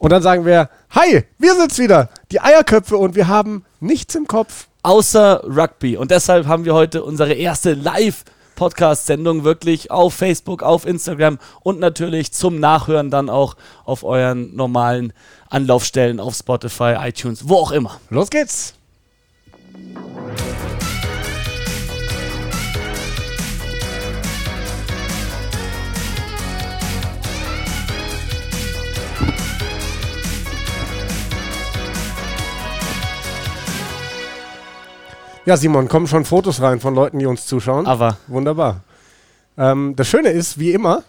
Und dann sagen wir, hi, wir sind's wieder, die Eierköpfe und wir haben nichts im Kopf. Außer Rugby. Und deshalb haben wir heute unsere erste Live- Podcast-Sendung wirklich auf Facebook, auf Instagram und natürlich zum Nachhören dann auch auf euren normalen Anlaufstellen auf Spotify, iTunes, wo auch immer. Los geht's! Ja, Simon, kommen schon Fotos rein von Leuten, die uns zuschauen. Aber Wunderbar. Ähm, das Schöne ist, wie immer,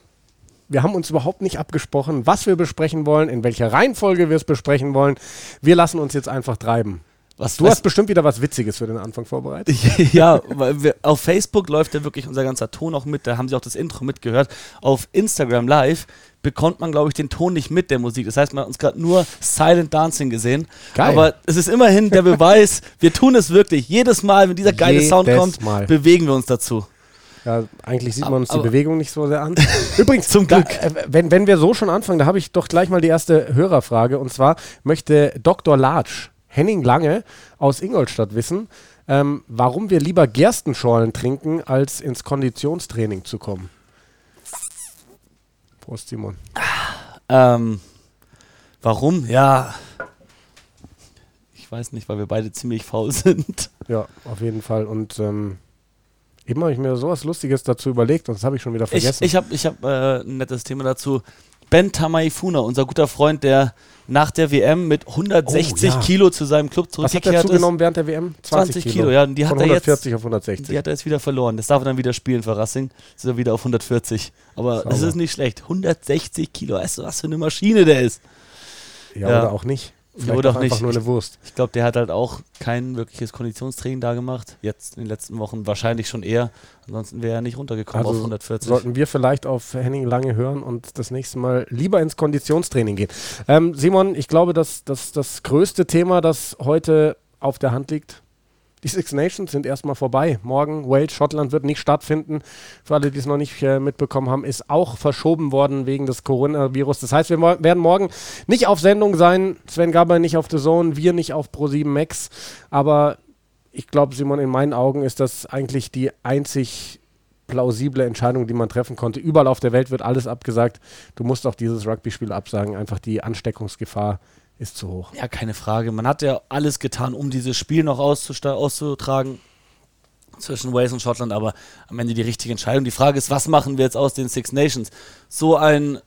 wir haben uns überhaupt nicht abgesprochen, was wir besprechen wollen, in welcher Reihenfolge wir es besprechen wollen. Wir lassen uns jetzt einfach treiben. Was Du hast bestimmt wieder was Witziges für den Anfang vorbereitet. ja, weil wir, auf Facebook läuft ja wirklich unser ganzer Ton auch mit. Da haben sie auch das Intro mitgehört. Auf Instagram Live bekommt man, glaube ich, den Ton nicht mit der Musik. Das heißt, man hat uns gerade nur Silent Dancing gesehen. Geil. Aber es ist immerhin der Beweis, wir tun es wirklich. Jedes Mal, wenn dieser geile Sound Jedes kommt, Mal. bewegen wir uns dazu. Ja, eigentlich sieht man uns die aber- Bewegung nicht so sehr an. Übrigens, Zum da, Glück. äh, wenn, wenn wir so schon anfangen, da habe ich doch gleich mal die erste Hörerfrage. Und zwar möchte Dr. Latsch, Henning Lange aus Ingolstadt wissen, ähm, warum wir lieber Gerstenschorlen trinken, als ins Konditionstraining zu kommen. Prost, Simon. Ähm, warum? Ja. Ich weiß nicht, weil wir beide ziemlich faul sind. Ja, auf jeden Fall. Und ähm, eben habe ich mir sowas Lustiges dazu überlegt und das habe ich schon wieder Ich, vergessen. ich habe ich hab, äh, ein nettes Thema dazu. Ben Tamaifuna, unser guter Freund, der nach der WM mit 160 Oh, ja. Kilo zu seinem Club Was hat er zurückgekehrt ist. zugenommen während der WM? 20 Kilo, ja, und die Von hat er jetzt- 140 auf 160. Die hat er jetzt wieder verloren. Das darf er dann wieder spielen für Racing. Jetzt ist er wieder auf 140. Aber das ist nicht schlecht. 160 Kilo. Weißt du, was für eine Maschine der ist? Ja, Ja. oder auch nicht. Vielleicht oder auch einfach nicht. nur eine Wurst. Ich glaube, der hat halt auch kein wirkliches Konditionstraining da gemacht. Jetzt in den letzten Wochen wahrscheinlich schon eher. Ansonsten wäre er nicht runtergekommen auf 140. Also sollten wir vielleicht auf Henning Lange hören und das nächste Mal lieber ins Konditionstraining gehen. Ähm, Simon, ich glaube, dass, dass das größte Thema, das heute auf der Hand liegt, die Six Nations sind erstmal vorbei. Morgen Wales, Schottland wird nicht stattfinden. Für alle, die es noch nicht äh, mitbekommen haben, ist auch verschoben worden wegen des Coronavirus. Das heißt, wir mo- werden morgen nicht auf Sendung sein. Sven Gaber nicht auf The Zone, wir nicht auf Pro7 Max. Aber ich glaube, Simon, in meinen Augen ist das eigentlich die einzig plausible Entscheidung, die man treffen konnte. Überall auf der Welt wird alles abgesagt. Du musst auch dieses Rugby-Spiel absagen. Einfach die Ansteckungsgefahr ist zu hoch. Ja, keine Frage. Man hat ja alles getan, um dieses Spiel noch auszutragen zwischen Wales und Schottland, aber am Ende die richtige Entscheidung. Die Frage ist, was machen wir jetzt aus den Six Nations? So ein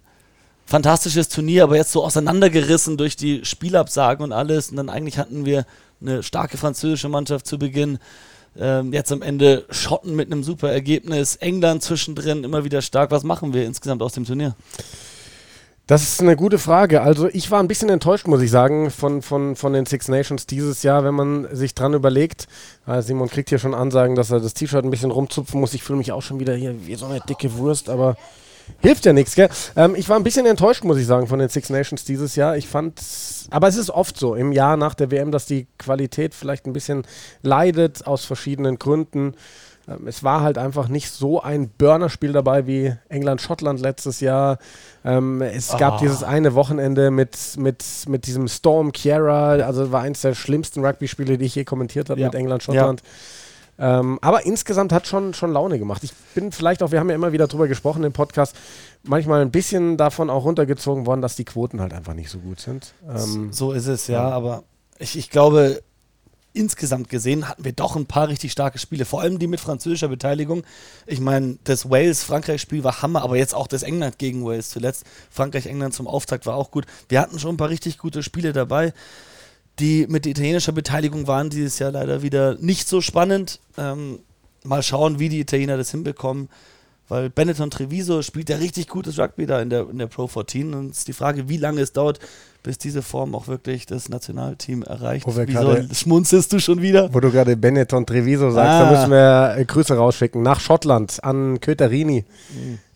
fantastisches Turnier, aber jetzt so auseinandergerissen durch die Spielabsagen und alles. Und dann eigentlich hatten wir eine starke französische Mannschaft zu Beginn. Ähm, jetzt am Ende Schotten mit einem super Ergebnis, England zwischendrin immer wieder stark. Was machen wir insgesamt aus dem Turnier? Das ist eine gute Frage. Also ich war ein bisschen enttäuscht, muss ich sagen, von, von, von den Six Nations dieses Jahr, wenn man sich dran überlegt. Ah, Simon kriegt hier schon Ansagen, dass er das T-Shirt ein bisschen rumzupfen muss. Ich fühle mich auch schon wieder hier wie so eine dicke Wurst, aber hilft ja nichts, gell? Ähm, ich war ein bisschen enttäuscht, muss ich sagen, von den Six Nations dieses Jahr. Ich fand, aber es ist oft so im Jahr nach der WM, dass die Qualität vielleicht ein bisschen leidet aus verschiedenen Gründen. Ähm, Es war halt einfach nicht so ein Burner-Spiel dabei wie England-Schottland letztes Jahr. Ähm, es gab Ah. dieses eine Wochenende mit, mit, mit diesem Storm Kiera, also war eins der schlimmsten Rugby-Spiele, die ich je kommentiert habe Ja. mit England-Schottland. Ähm, aber insgesamt hat schon, schon Laune gemacht. Ich bin vielleicht auch, wir haben ja immer wieder drüber gesprochen im Podcast, manchmal ein bisschen davon auch runtergezogen worden, dass die Quoten halt einfach nicht so gut sind. Ähm, So ist es, ja, ja. aber ich, ich glaube, insgesamt gesehen hatten wir doch ein paar richtig starke Spiele, vor allem die mit französischer Beteiligung. Ich meine, das Wales-Frankreich-Spiel war Hammer, aber jetzt auch das England gegen Wales zuletzt. Frankreich-England zum Auftakt war auch gut. Wir hatten schon ein paar richtig gute Spiele dabei. Die mit italienischer Beteiligung waren dieses Jahr leider wieder nicht so spannend. Ähm, mal schauen, wie die Italiener das hinbekommen. Weil Benetton Treviso spielt ja richtig gutes Rugby da in der, in der Pro 14. Und es ist die Frage, wie lange es dauert, bis diese Form auch wirklich das Nationalteam erreicht. Wo Wieso schmunzelst du schon wieder? Wo du gerade Benetton Treviso sagst, Ah. da müssen wir äh, Grüße rausschicken nach Schottland an Köterini,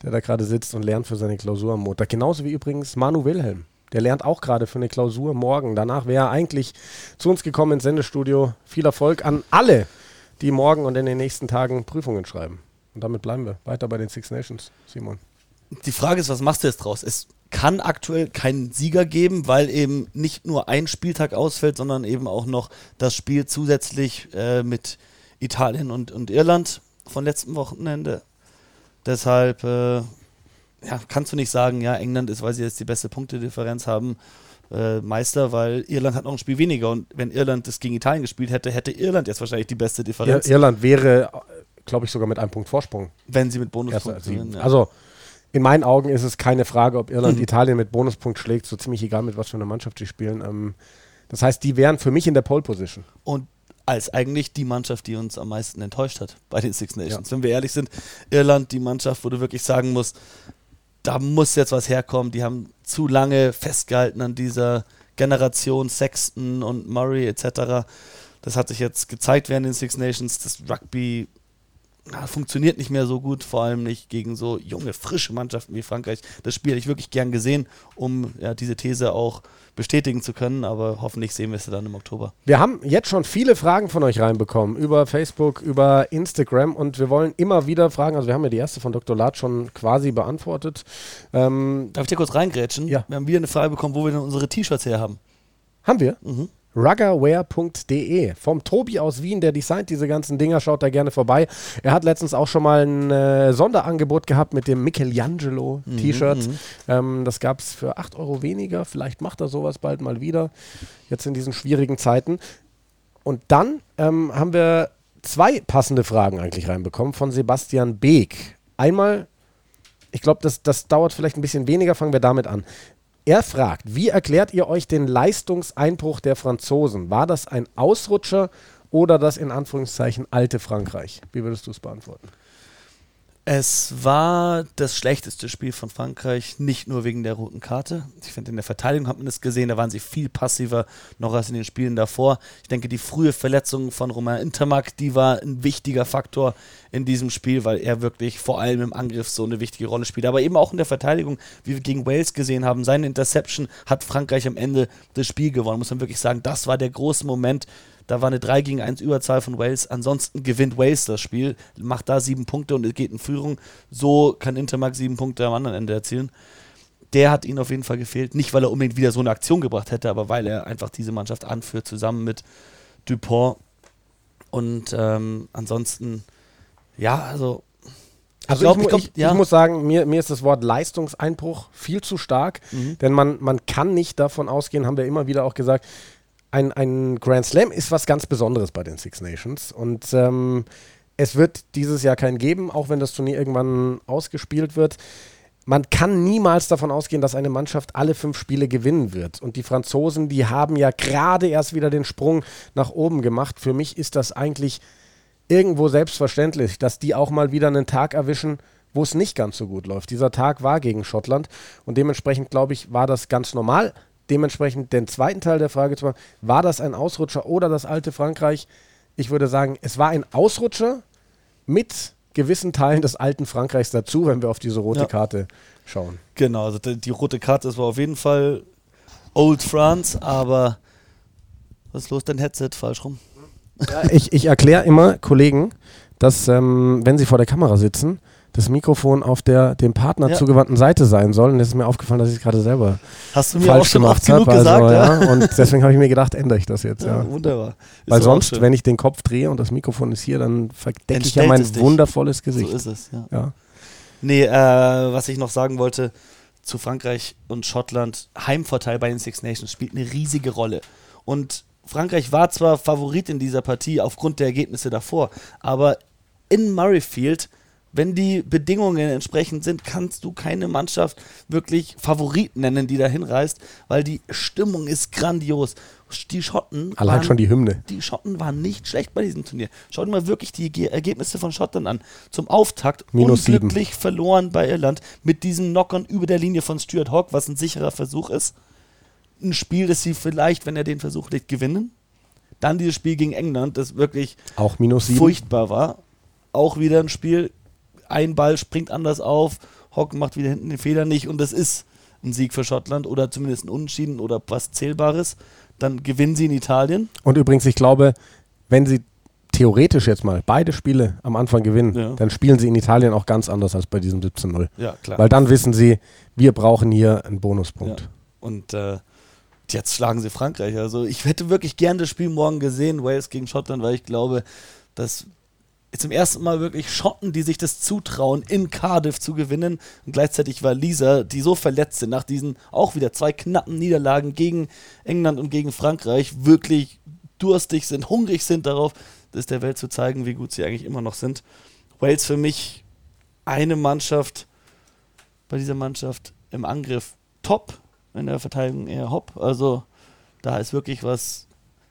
der da gerade sitzt und lernt für seine Klausur am Montag. Genauso wie übrigens Manu Wilhelm. Der lernt auch gerade für eine Klausur morgen. Danach wäre er eigentlich zu uns gekommen ins Sendestudio. Viel Erfolg an alle, die morgen und in den nächsten Tagen Prüfungen schreiben. Und damit bleiben wir weiter bei den Six Nations, Simon. Die Frage ist, was machst du jetzt draus? Es kann aktuell keinen Sieger geben, weil eben nicht nur ein Spieltag ausfällt, sondern eben auch noch das Spiel zusätzlich äh, mit Italien und, und Irland von letztem Wochenende. Deshalb äh, ja, kannst du nicht sagen, ja, England ist, weil sie jetzt die beste Punktedifferenz haben, äh, Meister, weil Irland hat noch ein Spiel weniger und wenn Irland das gegen Italien gespielt hätte, hätte Irland jetzt wahrscheinlich die beste Differenz. Ir Irland wäre, glaube ich, sogar mit einem Punkt Vorsprung. Wenn sie mit Bonuspunkten gewinnen. Ja. Also in meinen Augen ist es keine Frage, ob Irland mhm. Italien mit Bonuspunkt schlägt, so ziemlich egal, mit was für einer Mannschaft sie spielen. Ähm, das heißt, die wären für mich in der Pole Position. Und als eigentlich die Mannschaft, die uns am meisten enttäuscht hat bei den Six Nations. Ja. Wenn wir ehrlich sind, Irland, die Mannschaft, wo du wirklich sagen musst, da muss jetzt was herkommen. Die haben zu lange festgehalten an dieser Generation Sexton und Murray etc. Das hat sich jetzt gezeigt während den Six Nations. Das Rugby na, funktioniert nicht mehr so gut, vor allem nicht gegen so junge, frische Mannschaften wie Frankreich. Das Spiel hätte ich wirklich gern gesehen, um ja, diese These auch bestätigen zu können, aber hoffentlich sehen wir es dann im Oktober. Wir haben jetzt schon viele Fragen von euch reinbekommen über Facebook, über Instagram und wir wollen immer wieder Fragen, also wir haben ja die erste von Dr. Lad schon quasi beantwortet. Ähm Darf ich dir kurz reingrätschen? Ja. Wir haben wieder eine Frage bekommen, wo wir denn unsere T-Shirts her haben. Haben wir? Mhm ruggerware.de. Vom Tobi aus Wien, der designt diese ganzen Dinger, schaut da gerne vorbei. Er hat letztens auch schon mal ein äh, Sonderangebot gehabt mit dem Michelangelo mhm, T-Shirt. Mhm, ähm, das gab es für 8 Euro weniger. Vielleicht macht er sowas bald mal wieder, jetzt in diesen schwierigen Zeiten. Und dann ähm, haben wir zwei passende Fragen eigentlich reinbekommen von Sebastian Beek. Einmal, ich glaube, das, das dauert vielleicht ein bisschen weniger, fangen wir damit an. Er fragt, wie erklärt ihr euch den Leistungseinbruch der Franzosen? War das ein Ausrutscher oder das in Anführungszeichen alte Frankreich? Wie würdest du es beantworten? Es war das schlechteste Spiel von Frankreich, nicht nur wegen der roten Karte. Ich finde, in der Verteidigung hat man das gesehen, da waren sie viel passiver noch als in den Spielen davor. Ich denke, die frühe Verletzung von Romain Intermac, die war ein wichtiger Faktor in diesem Spiel, weil er wirklich vor allem im Angriff so eine wichtige Rolle spielt. Aber eben auch in der Verteidigung, wie wir gegen Wales gesehen haben, seine Interception hat Frankreich am Ende das Spiel gewonnen. Muss man wirklich sagen, das war der große Moment da war eine 3 gegen 1 Überzahl von Wales. Ansonsten gewinnt Wales das Spiel, macht da sieben Punkte und es geht in Führung. So kann Intermark sieben Punkte am anderen Ende erzielen. Der hat ihnen auf jeden Fall gefehlt. Nicht, weil er unbedingt wieder so eine Aktion gebracht hätte, aber weil er einfach diese Mannschaft anführt, zusammen mit Dupont. Und ähm, ansonsten, ja, also also ich, glaub, ich, glaub, ich, ja. ich, muss sagen, mir, mir ist das Wort Leistungseinbruch viel zu stark, mhm. denn man, man kann nicht davon ausgehen, haben wir immer wieder auch gesagt, ein, ein Grand Slam ist was ganz Besonderes bei den Six Nations. Und ähm, es wird dieses Jahr keinen geben, auch wenn das Turnier irgendwann ausgespielt wird. Man kann niemals davon ausgehen, dass eine Mannschaft alle fünf Spiele gewinnen wird. Und die Franzosen, die haben ja gerade erst wieder den Sprung nach oben gemacht. Für mich ist das eigentlich irgendwo selbstverständlich, dass die auch mal wieder einen Tag erwischen, wo es nicht ganz so gut läuft. Dieser Tag war gegen Schottland und dementsprechend, glaube ich, war das ganz normal dementsprechend den zweiten Teil der Frage zu machen, war das ein Ausrutscher oder das alte Frankreich? Ich würde sagen, es war ein Ausrutscher mit gewissen Teilen des alten Frankreichs dazu, wenn wir auf diese rote ja. Karte schauen. Genau, also die, die rote Karte, das war auf jeden Fall Old France, aber was ist los, dein Headset falsch rum? Ja, ich ich erkläre immer Kollegen, dass ähm, wenn sie vor der Kamera sitzen, das Mikrofon auf der dem Partner ja. zugewandten Seite sein soll. Und es ist mir aufgefallen, dass ich es gerade selber Hast du mir falsch auch schon gemacht habe. Also, gesagt, ja. Und deswegen habe ich mir gedacht, ändere ich das jetzt. Ja, ja. wunderbar. Ist Weil sonst, wenn ich den Kopf drehe und das Mikrofon ist hier, dann verdecke ich ja mein wundervolles Gesicht. So ist es, ja. ja. Nee, äh, was ich noch sagen wollte zu Frankreich und Schottland, Heimvorteil bei den Six Nations spielt eine riesige Rolle. Und Frankreich war zwar Favorit in dieser Partie aufgrund der Ergebnisse davor, aber in Murrayfield wenn die Bedingungen entsprechend sind, kannst du keine Mannschaft wirklich Favorit nennen, die da hinreist, weil die Stimmung ist grandios. Die Schotten. Allein waren, schon die Hymne. Die Schotten waren nicht schlecht bei diesem Turnier. Schau dir mal wirklich die Ergebnisse von Schottland an. Zum Auftakt Minus unglücklich sieben. verloren bei Irland mit diesem Knockern über der Linie von Stuart Hawk, was ein sicherer Versuch ist. Ein Spiel, das sie vielleicht, wenn er den Versuch legt, gewinnen. Dann dieses Spiel gegen England, das wirklich auch minus furchtbar war. Auch wieder ein Spiel, ein Ball springt anders auf, Hock macht wieder hinten den Fehler nicht und das ist ein Sieg für Schottland oder zumindest ein Unentschieden oder was Zählbares. Dann gewinnen sie in Italien. Und übrigens, ich glaube, wenn sie theoretisch jetzt mal beide Spiele am Anfang gewinnen, Ja. dann spielen sie in Italien auch ganz anders als bei diesem 17-0. Ja, klar. Weil dann wissen sie, wir brauchen hier einen Bonuspunkt. Ja. Und äh, jetzt schlagen sie Frankreich. Also ich hätte wirklich gern das Spiel morgen gesehen, Wales gegen Schottland, weil ich glaube, dass zum ersten Mal wirklich Schotten, die sich das zutrauen, in Cardiff zu gewinnen. Und gleichzeitig war Lisa, die so verletzt sind, nach diesen auch wieder zwei knappen Niederlagen gegen England und gegen Frankreich, wirklich durstig sind, hungrig sind darauf, das der Welt zu zeigen, wie gut sie eigentlich immer noch sind. Wales für mich eine Mannschaft, bei dieser Mannschaft im Angriff top, in der Verteidigung eher hopp. Also da ist wirklich was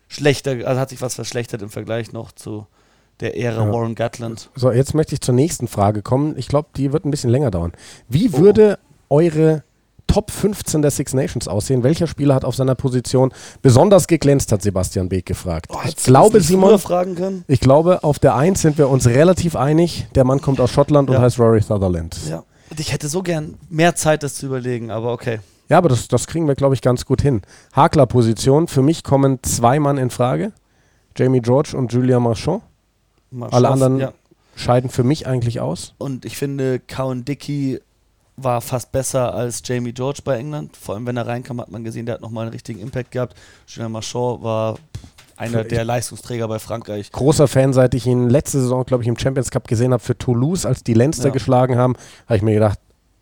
schlechter, also hat sich was verschlechtert im Vergleich noch zu der Ära Ja. Warren Gatland. So, jetzt möchte ich zur nächsten Frage kommen. Ich glaube, die wird ein bisschen länger dauern. Wie Oh. würde eure Top 15 der Six Nations aussehen? Welcher Spieler hat auf seiner Position besonders geglänzt, hat Sebastian Beek gefragt. Oh, ich glaube, Simon, früher fragen können. ich glaube, auf der 1 sind wir uns relativ einig. Der Mann kommt aus Schottland Ja. und heißt Rory Sutherland. Ja. Und ich hätte so gern mehr Zeit, das zu überlegen, aber okay. Ja, aber das, das kriegen wir, glaube ich, ganz gut hin. Hakler-Position. Für mich kommen zwei Mann in Frage. Jamie George und Julia Marchand. Mal Alle anderen Ja. scheiden für mich eigentlich aus. Und ich finde, Cowan Dickey war fast besser als Jamie George bei England. Vor allem, wenn er reinkam, hat man gesehen, der hat nochmal einen richtigen Impact gehabt. Julien Marchand war einer Für- der Leistungsträger bei Frankreich. Großer Fan, seit ich ihn letzte Saison, glaube ich, im Champions Cup gesehen habe für Toulouse, als die Leinster Ja. geschlagen haben, habe ich mir gedacht,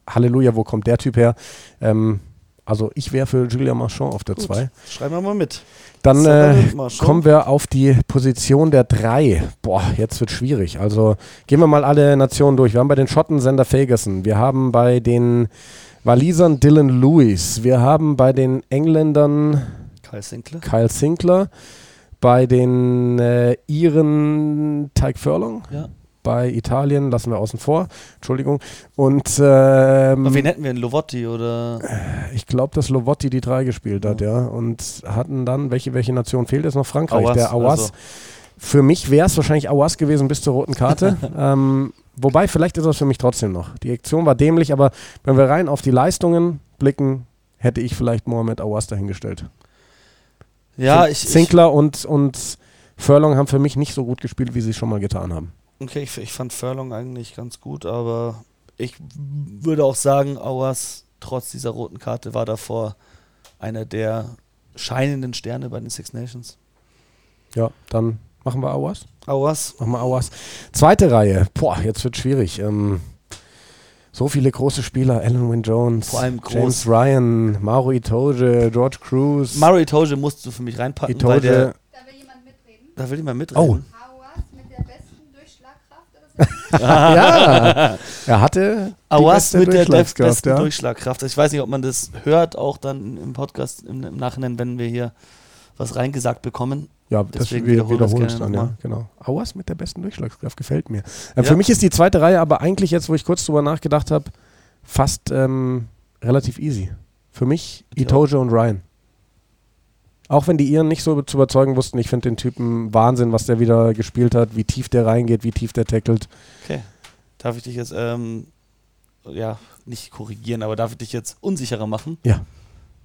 Halleluja, wo kommt der Typ her? Ähm, also ich wäre für Julia Marchand auf der Gut, 2. Schreiben wir mal mit. Dann äh, kommen wir auf die Position der 3. Boah, jetzt wird schwierig. Also gehen wir mal alle Nationen durch. Wir haben bei den Schotten Sander Ferguson. Wir haben bei den Walisern Dylan Lewis. Wir haben bei den Engländern Kyle Sinclair. Kyle Sinclair. Bei den äh, Iren Tyke Furlong. Ja. Bei Italien lassen wir außen vor. Entschuldigung. Und ähm, Aber wen hätten wir? Einen Lovotti oder. ich glaube, dass Lovotti die drei gespielt hat, ja. Und hatten dann, welche, welche Nation fehlt jetzt noch? Frankreich, der Awas. also. Für mich wäre es wahrscheinlich Awas gewesen bis zur roten Karte. ähm, wobei, vielleicht ist es für mich trotzdem noch. Die Aktion war dämlich, aber wenn wir rein auf die Leistungen blicken, hätte ich vielleicht Mohamed Awas dahingestellt. Ja, ich. ich Sinclair und, und Furlong haben für mich nicht so gut gespielt, wie sie es schon mal getan haben. Okay, ich, ich fand Furlong eigentlich ganz gut, aber ich würde auch sagen, Auers, trotz dieser roten Karte, war davor einer der scheinenden Sterne bei den Six Nations. Ja, dann machen wir Awas. Auers, Machen wir Awas. Zweite Reihe. Boah, jetzt wird schwierig. Ähm, so viele große Spieler. Alan Wynne Jones, Vor allem groß. James Ryan, Mauro Itoge, George Cruz. Murray Toge musst du für mich reinpacken, weil der, Itoge. Da will jemand mitreden. da will mal mitreden. Oh. Hauas mit der besten Durchschlagkraft oder so. Ja, er hatte Awas mit der besten ja. Durchschlagkraft. Ich weiß nicht, ob man das hört, auch dann im Podcast im, im Nachhinein, wenn wir hier was reingesagt bekommen. Ja, das Deswegen wir wiederholen wir es wiederholen es dann, ja, genau. Awas mit der besten Durchschlagskraft gefällt mir. Äh, Ja. Für mich ist die zweite Reihe aber eigentlich jetzt, wo ich kurz drüber nachgedacht habe, fast ähm, relativ easy. Für mich. Itoge und Ryan. Auch wenn die Iren nicht so zu überzeugen wussten, ich finde den Typen Wahnsinn, was der wieder gespielt hat, wie tief der reingeht, wie tief der tackelt. Okay. Darf ich dich jetzt, ähm, ja, nicht korrigieren, aber darf ich dich jetzt unsicherer machen? Ja.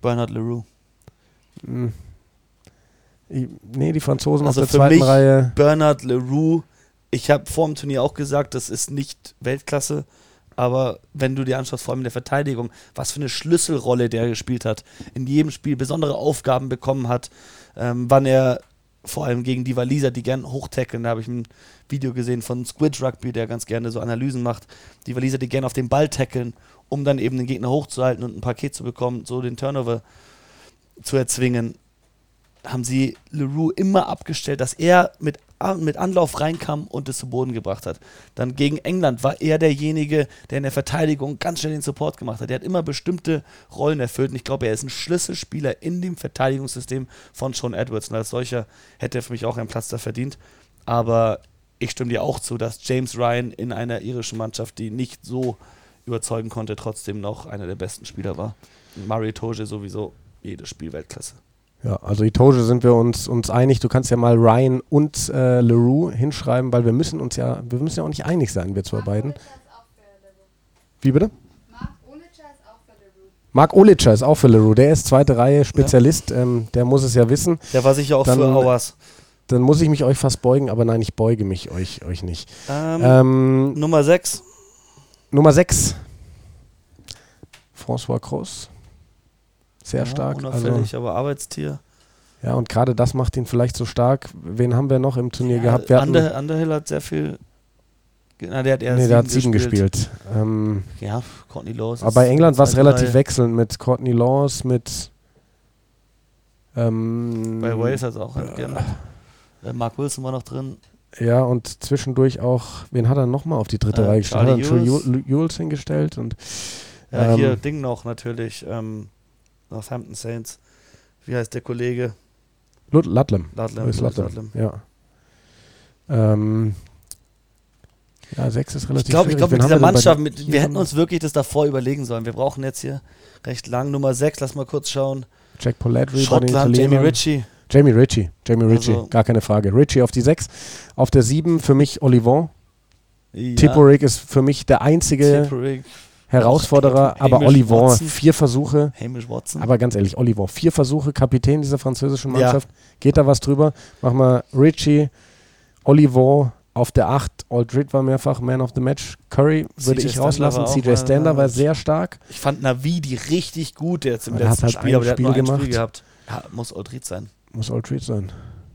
Bernard Leroux. Hm. Ich, nee, die Franzosen Also auf der für zweiten mich- Reihe. Bernard Leroux, ich habe vor dem Turnier auch gesagt, das ist nicht Weltklasse, aber wenn du dir anschaust, vor allem in der Verteidigung, was für eine Schlüsselrolle der gespielt hat, in jedem Spiel besondere Aufgaben bekommen hat, ähm, wann er vor allem gegen die Waliser, die gern hochtackeln, da habe ich ein Video gesehen von Squid Rugby, der ganz gerne so Analysen macht, die Waliser, die gern auf den Ball tackeln, um dann eben den Gegner hochzuhalten und ein Paket zu bekommen, so den Turnover zu erzwingen haben sie Leroux immer abgestellt, dass er mit, mit Anlauf reinkam und es zu Boden gebracht hat. Dann gegen England war er derjenige, der in der Verteidigung ganz schnell den Support gemacht hat. Er hat immer bestimmte Rollen erfüllt und ich glaube, er ist ein Schlüsselspieler in dem Verteidigungssystem von Sean Edwards und als solcher hätte er für mich auch einen Platz da verdient. Aber ich stimme dir auch zu, dass James Ryan in einer irischen Mannschaft, die nicht so überzeugen konnte, trotzdem noch einer der besten Spieler war. Murray Toge sowieso jedes Spiel Weltklasse. Ja, also Itoge sind wir uns, uns einig. Du kannst ja mal Ryan und äh, Leroux hinschreiben, weil wir müssen uns ja, wir müssen ja auch nicht einig sein, wir zwei Marc beiden. Olitscher ist auch für Leroux. Wie bitte? Marc Olitscher ist auch für Leroux. Marc Olitscher ist auch für Leroux. Der ist zweite Reihe Spezialist. Ähm, der muss es ja wissen. Der war sicher auch Dann- für Auers. dann muss ich mich euch fast beugen, aber nein, ich beuge mich euch, euch nicht. Ähm, Ähm, Nummer 6. Nummer 6. François Cross. Sehr stark. Also, Unauffällig, aber Arbeitstier. ja, und gerade das macht ihn vielleicht so stark. Wen haben wir noch im Turnier Ja, gehabt? Wir Under, Underhill hat sehr viel. Na, der hat nee, der hat sieben gespielt. Ähm, Ja, Courtney Laws. aber bei England war es relativ wechselnd mit Courtney Laws, mit. Ähm, Bei Wales hat es auch. Äh, Mark Wilson war noch drin. Ja, und zwischendurch auch, wen hat er nochmal auf die dritte Äh, Reihe gestellt? Hat er. Jules Jules hingestellt und Ja, Ähm, hier Ding noch natürlich. Ähm, Northampton Saints. Wie heißt der Kollege? Lut Ludlam. Ludlam. Louis Louis Ludlam. Ja. Ähm, ja, sechs ist relativ Ich glaube, ich glaub, mit dieser Mannschaft, mit, wir hätten uns wirklich das davor überlegen sollen. Wir brauchen jetzt hier recht lang. Nummer 6, lass mal kurz schauen. Jack den Schottland, Jamie. Ritchie. Jamie Ritchie. Jamie Ritchie, Also- gar keine Frage. Ritchie auf die sechs. Auf der sieben für mich Olivon. Ja, Tipuric ist für mich der einzige Tipuric. Herausforderer, Hamish aber Olivon, Watson. vier Versuche. Hamish Watson. Aber ganz ehrlich, Oliver, vier Versuche, Kapitän dieser französischen Ja. Mannschaft. Geht da was drüber? Mach mal Richie, Oliver auf der 8. Aldrid war mehrfach Man of the Match. Curry würde ich rauslassen. CJ mal- Stander war sehr stark. ich fand Navidi richtig gut jetzt im der hat letzten halt Spiel, ein aber der hat nur Spiel gemacht. Spiel gehabt. Ja, muss Aldrid sein. Muss Aldrid sein.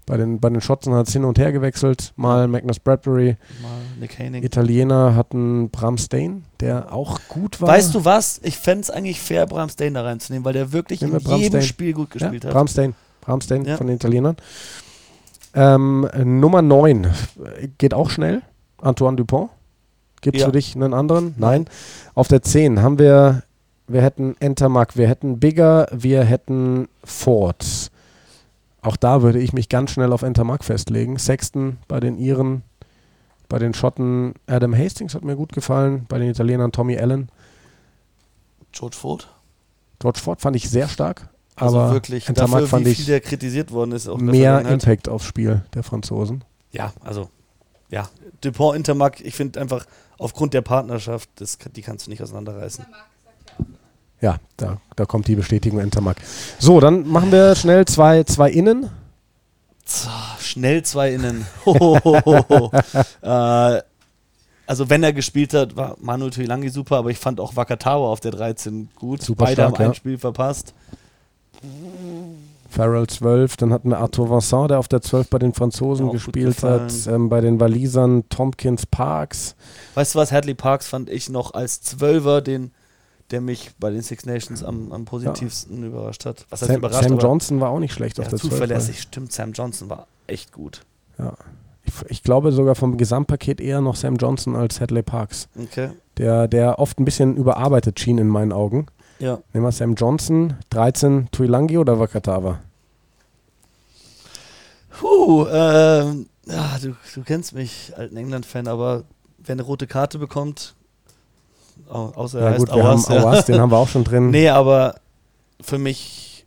Bei den, bei den Schotten hat es hin und her gewechselt. Mal Magnus Bradbury. Mal Nick Haining. Italiener hatten Bram Stain, der auch gut war. Weißt du was? Ich fände es eigentlich fair, Bram Stain da reinzunehmen, weil der wirklich Nehmen in wir jedem Stain. Spiel gut ja, gespielt hat. Bram Stain. Bram Stain Ja. von den Italienern. Ähm, Nummer 9 geht auch schnell. Antoine Dupont. Gibt es Ja. für dich einen anderen? Nein. Auf der 10 haben wir, wir hätten Entermack, wir hätten Bigger, wir hätten Ford. Auch da würde ich mich ganz schnell auf Entermack festlegen. Sexton bei den Iren, bei den Schotten Adam Hastings hat mir gut gefallen, bei den Italienern Tommy Allen. George Ford. George Ford fand ich sehr stark, Also aber wirklich, Entermack dafür, fand wie ich viel der kritisiert worden ist. Auch mehr Vergangenheit. Impact aufs Spiel der Franzosen. Ja, also, ja. Dupont, Intermark, ich finde einfach aufgrund der Partnerschaft, das, die kannst du nicht auseinanderreißen. Sagt ja da, da kommt die Bestätigung Entermack. So, dann machen wir schnell zwei, zwei Innen. Schnell zwei Innen. Äh, also wenn er gespielt hat, war Manu Tuilangi super, aber ich fand auch Wakatawa auf der 13 gut. Super Beide stark, haben ein ja. Spiel verpasst. Farrell 12, dann hatten wir Arthur Vincent, der auf der 12 bei den Franzosen Auch gespielt hat. Ähm, bei den Walisern Tompkins Parks. Weißt du was, Hadley Parks fand ich noch als Zwölfer den, der mich bei den Six Nations am, am positivsten überrascht hat. Was heißt Sam, überrascht? Sam Johnson war auch nicht schlecht auf Ja, der 12. zuverlässig, stimmt. Sam Johnson war echt gut. Ja. Ich, ich glaube sogar vom Gesamtpaket eher noch Sam Johnson als Hadley Parks. Okay. Der, der oft ein bisschen überarbeitet schien in meinen Augen. Ja. Nehmen wir Sam Johnson, 13 Tuilangi oder Wakatawa? Puh, ähm, ja, du, du kennst mich, alten England-Fan, aber wer eine rote Karte bekommt, außer er Ja heißt gut, wir Auas, haben ja. Auas, den haben wir auch schon drin. Nee, aber für mich,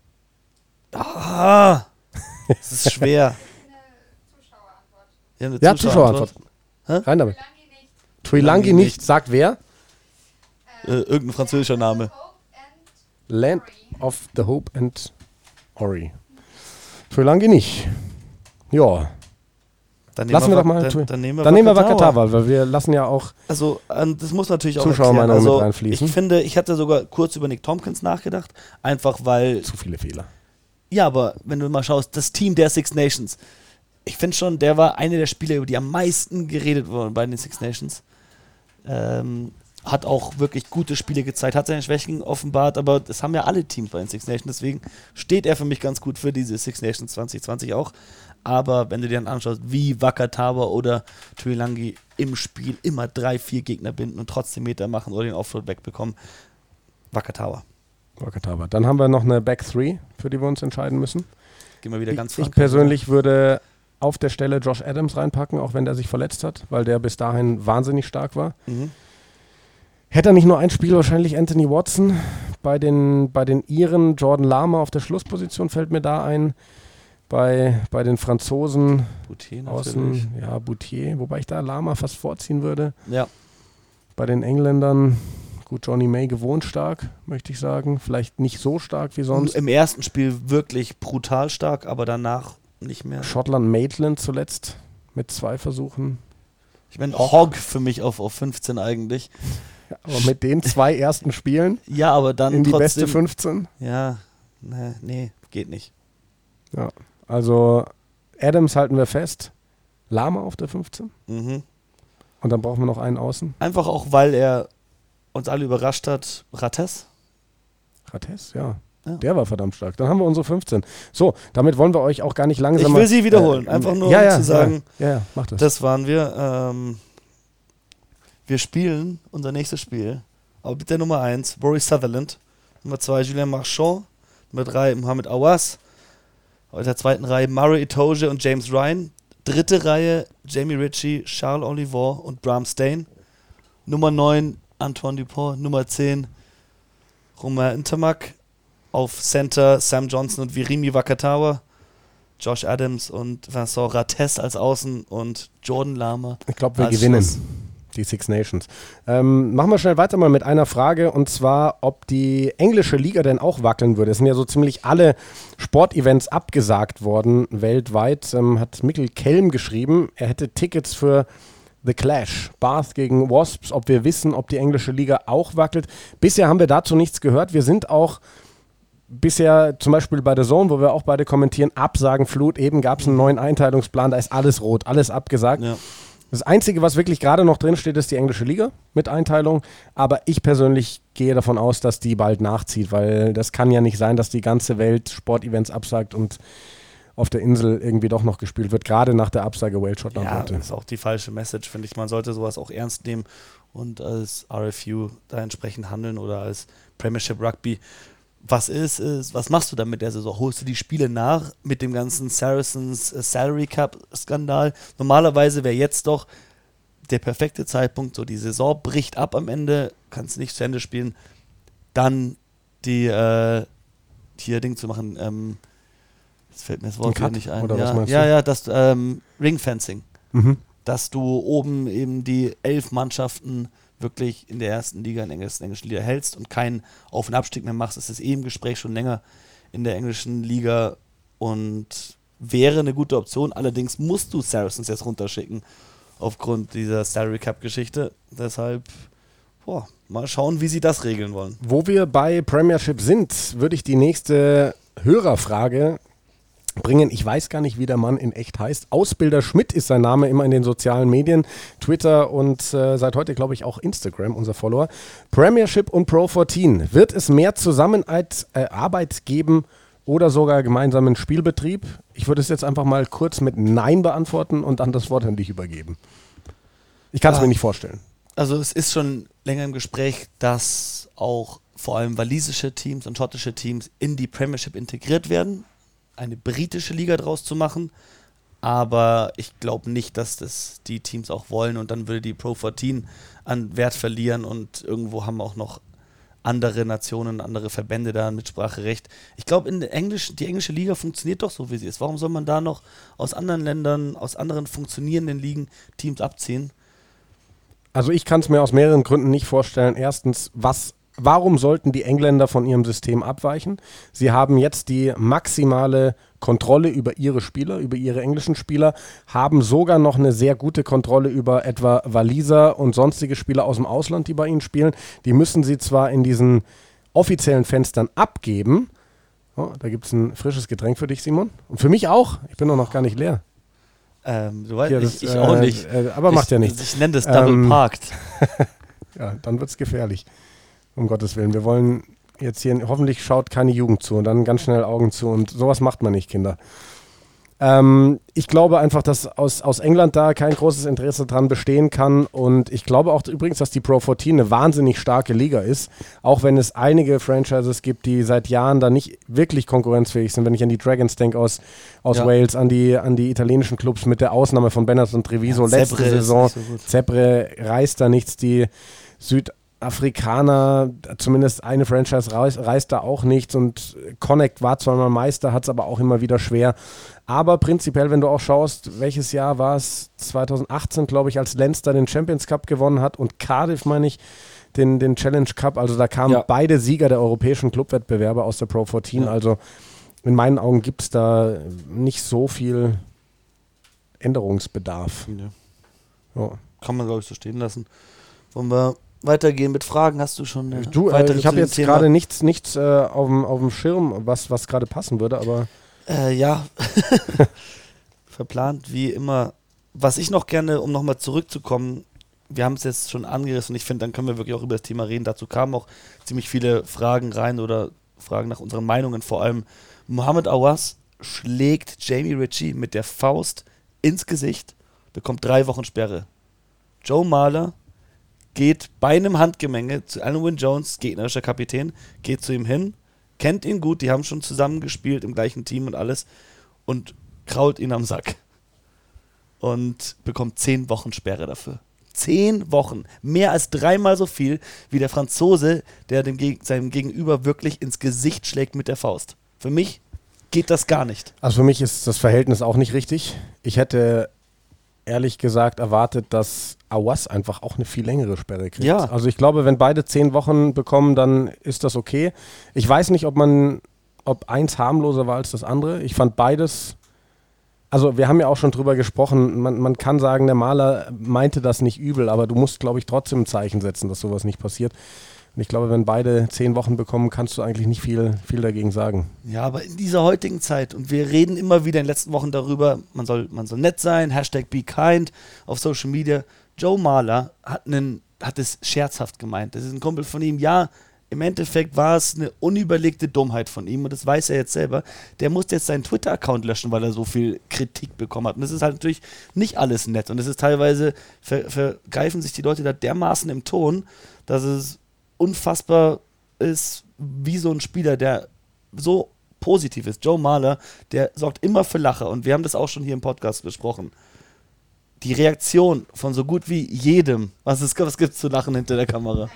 ah, es ist schwer. Eine Zuschauerantwort. Ja, eine Ja, Zuschauerantwort. Rein damit. Lange nicht. Nicht, sagt wer? Äh, irgendein französischer Name. Hope and Land of the Hope and Ori. Tuilangi nicht. Ja, Dann Lassen wir Wa- doch mal Dann, dann nehmen wir dann nehmen wir Wakatawa. Weil wir lassen ja auch Also, ähm, das muss natürlich auch Zuschauermeinung mit also, reinfließen. Ich finde, ich hatte sogar kurz über Nick Tompkins nachgedacht, einfach weil zu viele Fehler. Ja, aber wenn du mal schaust, das Team der Six Nations, ich finde schon, der war einer der Spieler, über die am meisten geredet wurden bei den Six Nations. Ähm, hat auch wirklich gute Spiele gezeigt, hat seine Schwächen offenbart, aber das haben ja alle Teams bei den Six Nations, deswegen steht er für mich ganz gut für diese Six Nations 2020 auch. Aber wenn du dir dann anschaust, wie Wakatawa oder Tuilangi im Spiel immer drei, vier Gegner binden und trotzdem Meter machen oder den Offroad wegbekommen, Wakatawa. Wakatawa. Dann haben wir noch eine Back 3, für die wir uns entscheiden müssen. Gehen wir wieder ganz ich, ich frank. persönlich würde auf der Stelle Josh Adams reinpacken, auch wenn der sich verletzt hat, weil der bis dahin wahnsinnig stark war. Mhm. Hätte er nicht nur ein Spiel, wahrscheinlich Anthony Watson. Bei den, bei den Iren Jordan Lama auf der Schlussposition fällt mir da ein. Bei, bei den Franzosen Boutier außen, ja, Boutier, wobei ich da Lama fast vorziehen würde. Ja. Bei den Engländern, gut, Johnny May gewohnt stark, möchte ich sagen. Vielleicht nicht so stark wie sonst. Im ersten Spiel wirklich brutal stark, aber danach nicht mehr. Schottland Maitland zuletzt mit zwei Versuchen. Ich meine, Hogg für mich auf, auf 15 eigentlich. Aber mit den zwei ersten Spielen Ja, aber dann in die trotzdem. beste 15. Ja, nee, nee, geht nicht. Ja. Also Adams halten wir fest. Lama auf der 15. Mhm. Und dann brauchen wir noch einen außen. Einfach auch, weil er uns alle überrascht hat. Rates? Rates, ja. Ja. Der war verdammt stark. Dann haben wir unsere 15. So, damit wollen wir euch auch gar nicht langsam. Ich will sie wiederholen, einfach nur, ja, um ja, zu sagen, Ja, ja, mach das. Das waren wir. Ähm, wir spielen unser nächstes Spiel. Aber mit der Nummer 1, Rory Sutherland. Nummer 2, Julien Marchand. Nummer 3, Mohamed Awas. Auf der zweiten Reihe Murray Itoje und James Ryan. Dritte Reihe Jamie Ritchie, Charles Olivor und Bram Stain. Nummer 9 Antoine Dupont. Nummer 10 Romain Intermac. Auf Center Sam Johnson und Virimi Wakatawa. Josh Adams und Vincent Rates als Außen und Jordan Lama. Ich glaube, wir gewinnen. Schluss. Die Six Nations. Ähm, machen wir schnell weiter mal mit einer Frage und zwar, ob die englische Liga denn auch wackeln würde. Es sind ja so ziemlich alle Sportevents abgesagt worden weltweit. Ähm, hat Mikkel Kelm geschrieben, er hätte Tickets für The Clash, Bath gegen Wasps, ob wir wissen, ob die englische Liga auch wackelt. Bisher haben wir dazu nichts gehört. Wir sind auch bisher zum Beispiel bei der Zone, wo wir auch beide kommentieren, Absagen, Flut, eben gab es einen neuen Einteilungsplan, da ist alles rot, alles abgesagt. Ja. Das Einzige, was wirklich gerade noch drin steht, ist die englische Liga mit Einteilung. Aber ich persönlich gehe davon aus, dass die bald nachzieht, weil das kann ja nicht sein, dass die ganze Welt Sportevents absagt und auf der Insel irgendwie doch noch gespielt wird, gerade nach der Absage Wales Schottland Ja, heute. das ist auch die falsche Message, finde ich. Man sollte sowas auch ernst nehmen und als RFU da entsprechend handeln oder als Premiership Rugby. Was ist, ist, was machst du dann mit der Saison? Holst du die Spiele nach mit dem ganzen Saracens äh, Salary Cup Skandal? Normalerweise wäre jetzt doch der perfekte Zeitpunkt, so die Saison bricht ab am Ende, kannst nicht zu Ende spielen, dann die äh, hier Ding zu machen, ähm, jetzt fällt mir das Wort Cut? nicht ein. Oder ja, was meinst ja, ja, das ähm, Ringfencing Mhm. dass du oben eben die elf Mannschaften wirklich in der ersten Liga, in der englischen, englischen Liga hältst und keinen Auf- und Abstieg mehr machst. Ist eh im Gespräch schon länger in der englischen Liga und wäre eine gute Option. Allerdings musst du Saracens jetzt runterschicken aufgrund dieser Salary Cup Geschichte. Deshalb, boah, mal schauen, wie sie das regeln wollen. Wo wir bei Premiership sind, würde ich die nächste Hörerfrage bringen. Ich weiß gar nicht, wie der Mann in echt heißt. Ausbilder Schmidt ist sein Name immer in den sozialen Medien, Twitter und äh, seit heute, glaube ich, auch Instagram, unser Follower. Premiership und Pro 14. Wird es mehr Zusammenarbeit äh, geben oder sogar gemeinsamen Spielbetrieb? Ich würde es jetzt einfach mal kurz mit Nein beantworten und dann das Wort an dich übergeben. Ich kann es Ah. mir nicht vorstellen. Also es ist schon länger im Gespräch, dass auch vor allem walisische Teams und schottische Teams in die Premiership integriert werden, eine britische Liga draus zu machen. Aber ich glaube nicht, dass das die Teams auch wollen und dann würde die Pro 14 an Wert verlieren und irgendwo haben auch noch andere Nationen, andere Verbände da ein Mitspracherecht. Ich glaube, englischen, die englische Liga funktioniert doch so, wie sie ist. Warum soll man da noch aus anderen Ländern, aus anderen funktionierenden Ligen Teams abziehen? Also ich kann es mir aus mehreren Gründen nicht vorstellen. Erstens, was, warum sollten die Engländer von ihrem System abweichen? Sie haben jetzt die maximale Kontrolle über ihre Spieler, über ihre englischen Spieler, haben sogar noch eine sehr gute Kontrolle über etwa Waliser und sonstige Spieler aus dem Ausland, die bei ihnen spielen. Die müssen sie zwar in diesen offiziellen Fenstern abgeben. Oh, da gibt es ein frisches Getränk für dich, Simon. Und für mich auch. Ich bin doch noch gar nicht leer. Ähm, weißt, Hier, ich, das, ich äh, auch nicht. äh, aber macht ich, ja nichts. Ich nenne das Double Ähm, Parked. Ja, dann wird es gefährlich. Um Gottes Willen. Wir wollen jetzt hier, hoffentlich schaut keine Jugend zu und dann ganz schnell Augen zu und sowas macht man nicht, Kinder. Ähm, ich glaube einfach, dass aus, aus England da kein großes Interesse dran bestehen kann und ich glaube auch übrigens, dass die Pro 14 eine wahnsinnig starke Liga ist, auch wenn es einige Franchises gibt, die seit Jahren da nicht wirklich konkurrenzfähig sind. Wenn ich an die Dragons denke aus, aus Ja. Wales, an die, an die italienischen Clubs mit der Ausnahme von Bennett und Treviso Ja, letzte Zebre Saison. so. Zebre reißt da nichts, die Südafrikaner, zumindest eine Franchise reißt, reißt da auch nichts und Connect war zweimal Meister, hat es aber auch immer wieder schwer. Aber prinzipiell, wenn du auch schaust, welches Jahr war es? 2018, glaube ich, als Leinster den Champions Cup gewonnen hat und Cardiff, meine ich, den, den Challenge Cup. Also da kamen Ja. beide Sieger der europäischen Clubwettbewerbe aus der Pro 14. Ja. Also in meinen Augen gibt es da nicht so viel Änderungsbedarf. Ja. Kann man, glaube ich, so stehen lassen. Wollen wir weitergehen mit Fragen? Hast du schon eine Du, äh, ich habe jetzt gerade nichts, nichts äh, auf dem Schirm, was, was gerade passen würde, aber. Äh, ja, verplant wie immer. Was ich noch gerne, um nochmal zurückzukommen, wir haben es jetzt schon angerissen und ich finde, dann können wir wirklich auch über das Thema reden. Dazu kamen auch ziemlich viele Fragen rein oder Fragen nach unseren Meinungen. Vor allem Mohammed Awas schlägt Jamie Ritchie mit der Faust ins Gesicht, bekommt drei Wochen Sperre. Joe Mahler geht bei einem Handgemenge zu Alan Jones, gegnerischer Kapitän, geht zu ihm hin, kennt ihn gut, die haben schon zusammen gespielt im gleichen Team und alles und krault ihn am Sack. Und bekommt zehn Wochen Sperre dafür. Zehn Wochen. Mehr als dreimal so viel wie der Franzose, der dem Geg seinem Gegenüber wirklich ins Gesicht schlägt mit der Faust. Für mich geht das gar nicht. Also für mich ist das Verhältnis auch nicht richtig. Ich hätte ehrlich gesagt erwartet, dass Awas einfach auch eine viel längere Sperre kriegt. Ja. Also ich glaube, wenn beide zehn Wochen bekommen, dann ist das okay. Ich weiß nicht, ob man, ob eins harmloser war als das andere. Ich fand beides. Also wir haben ja auch schon drüber gesprochen, man, man kann sagen, der Maler meinte das nicht übel, aber du musst, glaube ich, trotzdem ein Zeichen setzen, dass sowas nicht passiert. Und ich glaube, wenn beide zehn Wochen bekommen, kannst du eigentlich nicht viel, viel dagegen sagen. Ja, aber in dieser heutigen Zeit, und wir reden immer wieder in den letzten Wochen darüber, man soll, man soll nett sein, Hashtag be kind auf Social Media. Joe Mahler hat, einen, hat es scherzhaft gemeint. Das ist ein Kumpel von ihm. Ja, im Endeffekt war es eine unüberlegte Dummheit von ihm und das weiß er jetzt selber. Der muss jetzt seinen Twitter-Account löschen, weil er so viel Kritik bekommen hat. Und das ist halt natürlich nicht alles nett. Und es ist teilweise, ver vergreifen sich die Leute da dermaßen im Ton, dass es unfassbar ist, wie so ein Spieler, der so positiv ist. Joe Mahler, der sorgt immer für Lacher und wir haben das auch schon hier im Podcast besprochen. Die Reaktion von so gut wie jedem, was, ist, was gibt es zu lachen hinter der Kamera?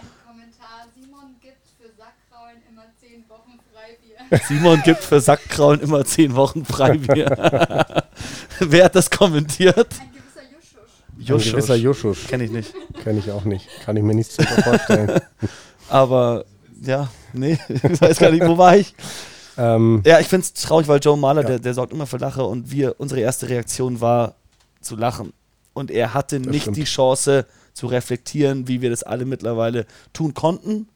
Simon gibt für Sackkraulen immer 10 Wochen Freibier. Simon gibt für Sackkraulen immer 10 Wochen Freibier. Wer hat das kommentiert? Ein gewisser Juschusch. Juschusch. Ein gewisser Juschusch. Kenn ich nicht. Kenn ich auch nicht. Kann ich mir nichts darüber vorstellen. Aber ja, nee, ich weiß gar nicht, wo war ich? Ähm, ja, ich finde es traurig, weil Joe Mahler, ja. der, der sorgt immer für Lache und wir, unsere erste Reaktion war zu lachen. Und er hatte das nicht stimmt. die Chance zu reflektieren, wie wir das alle mittlerweile tun konnten.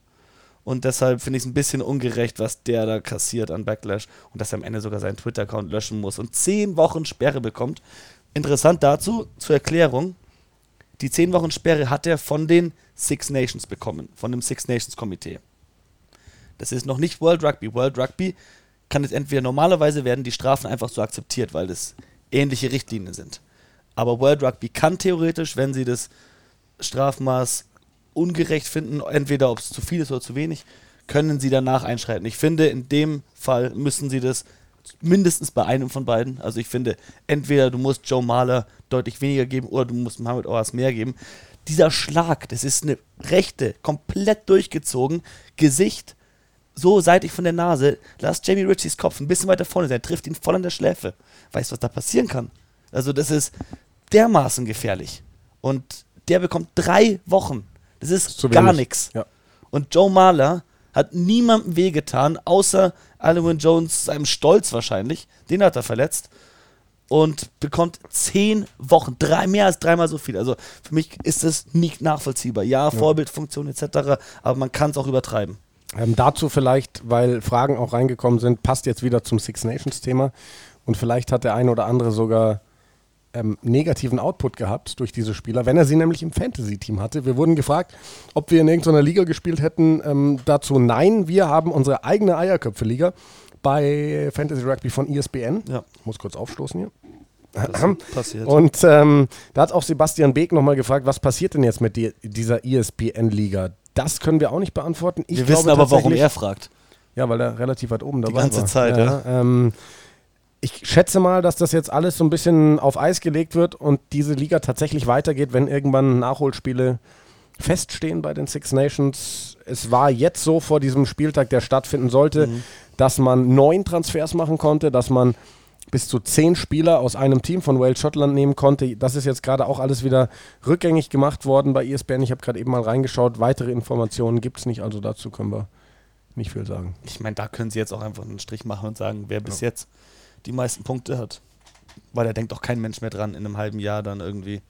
Und deshalb finde ich es ein bisschen ungerecht, was der da kassiert an Backlash und dass er am Ende sogar seinen Twitter-Account löschen muss und zehn Wochen Sperre bekommt. Interessant dazu, zur Erklärung, die zehn Wochen Sperre hat er von den Six Nations bekommen, von dem Six Nations Komitee. Das ist noch nicht World Rugby. World Rugby kann es entweder normalerweise werden die Strafen einfach so akzeptiert, weil das ähnliche Richtlinien sind. Aber World Rugby kann theoretisch, wenn sie das Strafmaß ungerecht finden, entweder ob es zu viel ist oder zu wenig, können sie danach einschreiten. Ich finde, in dem Fall müssen sie das mindestens bei einem von beiden. Also ich finde, entweder du musst Joe Mahler deutlich weniger geben oder du musst Mohamed Oas mehr geben. Dieser Schlag, das ist eine rechte, komplett durchgezogen, Gesicht so seitlich von der Nase, lass Jamie Ritchies Kopf ein bisschen weiter vorne sein, trifft ihn voll an der Schläfe. Weißt du, was da passieren kann? Also das ist dermaßen gefährlich. Und der bekommt drei Wochen. Das ist, ist gar nichts. Ja. Und Joe Mahler hat niemandem wehgetan, außer Alan Jones, seinem Stolz wahrscheinlich. Den hat er verletzt. Und bekommt zehn Wochen, drei, mehr als dreimal so viel. Also für mich ist das nicht nachvollziehbar. Ja. Vorbildfunktion etc., aber man kann es auch übertreiben. Ähm, dazu vielleicht, weil Fragen auch reingekommen sind, passt jetzt wieder zum Six Nations Thema. Und vielleicht hat der eine oder andere sogar ähm, negativen Output gehabt durch diese Spieler, wenn er sie nämlich im Fantasy-Team hatte. Wir wurden gefragt, ob wir in irgendeiner Liga gespielt hätten. Ähm, dazu nein, wir haben unsere eigene Eierköpfe-Liga bei Fantasy Rugby von ESPN. Ja. Ich muss kurz aufstoßen hier. passiert. Und ähm, da hat auch Sebastian Beek nochmal gefragt, was passiert denn jetzt mit die, dieser ESPN-Liga? Das können wir auch nicht beantworten. Ich wir wissen aber, warum er fragt. Ja, weil er relativ weit oben dabei war. Die ganze war. Zeit, ja. ja. Ähm, ich schätze mal, dass das jetzt alles so ein bisschen auf Eis gelegt wird und diese Liga tatsächlich weitergeht, wenn irgendwann Nachholspiele feststehen bei den Six Nations. Es war jetzt so vor diesem Spieltag, der stattfinden sollte, mhm. dass man neun Transfers machen konnte, dass man bis zu zehn Spieler aus einem Team von Wales Schottland nehmen konnte. Das ist jetzt gerade auch alles wieder rückgängig gemacht worden bei ESPN. Ich habe gerade eben mal reingeschaut. Weitere Informationen gibt es nicht, also dazu können wir nicht viel sagen. Ich meine, da können sie jetzt auch einfach einen Strich machen und sagen, wer bis jetzt die meisten Punkte hat. Weil da denkt doch kein Mensch mehr dran, in einem halben Jahr dann irgendwie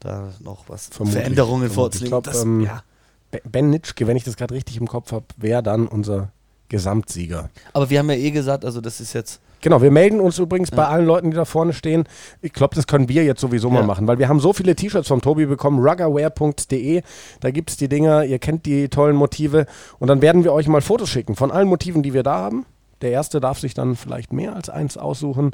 da noch was Vermutlich, Veränderungen vorzunehmen. Ich glaub, Das- ähm, ja. Be- Ben Nitschke, wenn ich das gerade richtig im Kopf habe, wäre dann unser Gesamtsieger. Aber wir haben ja eh gesagt, also das ist jetzt Genau, wir melden uns übrigens bei Ja. allen Leuten, die da vorne stehen. Ich glaube, das können wir jetzt sowieso mal Ja. machen, weil wir haben so viele T-Shirts vom Tobi bekommen, ruggerwear.de, da gibt es die Dinger, ihr kennt die tollen Motive und dann werden wir euch mal Fotos schicken von allen Motiven, die wir da haben. Der erste darf sich dann vielleicht mehr als eins aussuchen.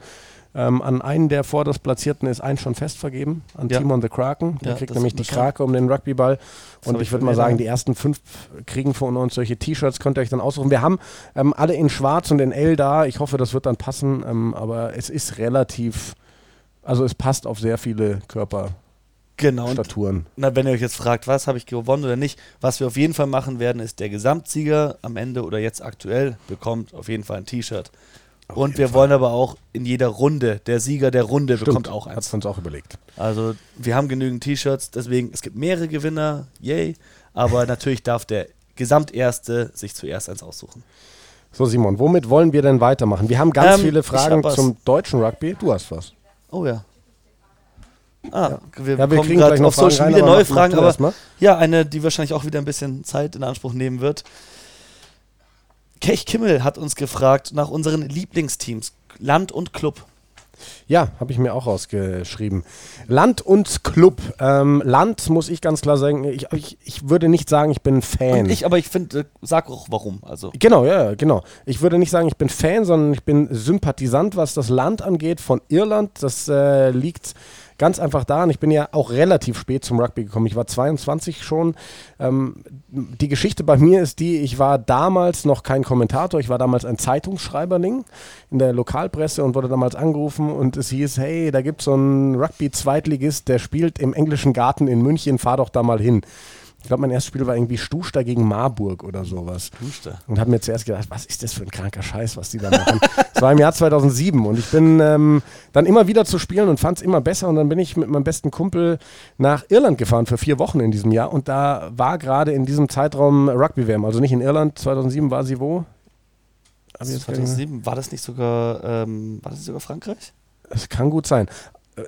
Ähm, an einen der vorderst Platzierten ist eins schon fest vergeben, an Ja. Timon the Kraken. Der Ja, kriegt nämlich die Krake um den Rugbyball. Und ich würde mal sagen, die ersten fünf kriegen von uns solche T-Shirts, könnt ihr euch dann aussuchen. Wir haben ähm, alle in Schwarz und in L da. Ich hoffe, das wird dann passen. Ähm, aber es ist relativ, also es passt auf sehr viele genau. Und Körperstaturen. na, wenn ihr euch jetzt fragt, was habe ich gewonnen oder nicht, was wir auf jeden Fall machen werden, ist der Gesamtsieger am Ende oder jetzt aktuell bekommt auf jeden Fall ein T-Shirt. Und wir Fall. wollen aber auch in jeder Runde, der Sieger der Runde bekommt auch Hat eins. uns auch überlegt. Also wir haben genügend T-Shirts, deswegen es gibt mehrere Gewinner, yay. Aber natürlich darf der Gesamterste sich zuerst eins aussuchen. So, Simon, womit wollen wir denn weitermachen? Wir haben ganz Ähm, viele Fragen zum deutschen Rugby. Du hast was. Oh ja. Ah, wir Ja, wir bekommen kriegen gerade gleich noch auf Social Fragen rein, Media neue Fragen, aber ja, eine, die wahrscheinlich auch wieder ein bisschen Zeit in Anspruch nehmen wird. Kech Kimmel hat uns gefragt nach unseren Lieblingsteams, Land und Club. Ja, habe ich mir auch rausgeschrieben. Land und Club. Ähm, Land muss ich ganz klar sagen, ich, ich, ich würde nicht sagen, ich bin Fan. Und ich, aber ich finde, äh, sag auch warum. Also Genau, ja, ja, genau. Ich würde nicht sagen, ich bin Fan, sondern ich bin Sympathisant, was das Land angeht von Irland. Das äh, liegt ganz einfach daran. Ich bin ja auch relativ spät zum Rugby gekommen. Ich war 22 schon. Ähm, die Geschichte bei mir ist die, ich war damals noch kein Kommentator. Ich war damals ein Zeitungsschreiberling in der Lokalpresse und wurde damals angerufen und es hieß, hey, da gibt es so einen Rugby-Zweitligist, der spielt im englischen Garten in München, fahr doch da mal hin. Ich glaube, mein erstes Spiel war irgendwie Stuster gegen Marburg oder sowas. Booster. Und habe mir zuerst gedacht, was ist das für ein kranker Scheiß, was die da machen. Es war im Jahr 2007 und ich bin ähm, dann immer wieder zu spielen und fand es immer besser. Und dann bin ich mit meinem besten Kumpel nach Irland gefahren für vier Wochen in diesem Jahr. Und da war gerade in diesem Zeitraum Rugby-WM. Also nicht in Irland, 2007 war sie wo? Hab ich jetzt gar nicht mehr- 2007 war das nicht sogar, ähm, war das nicht sogar Frankreich? Es kann gut sein.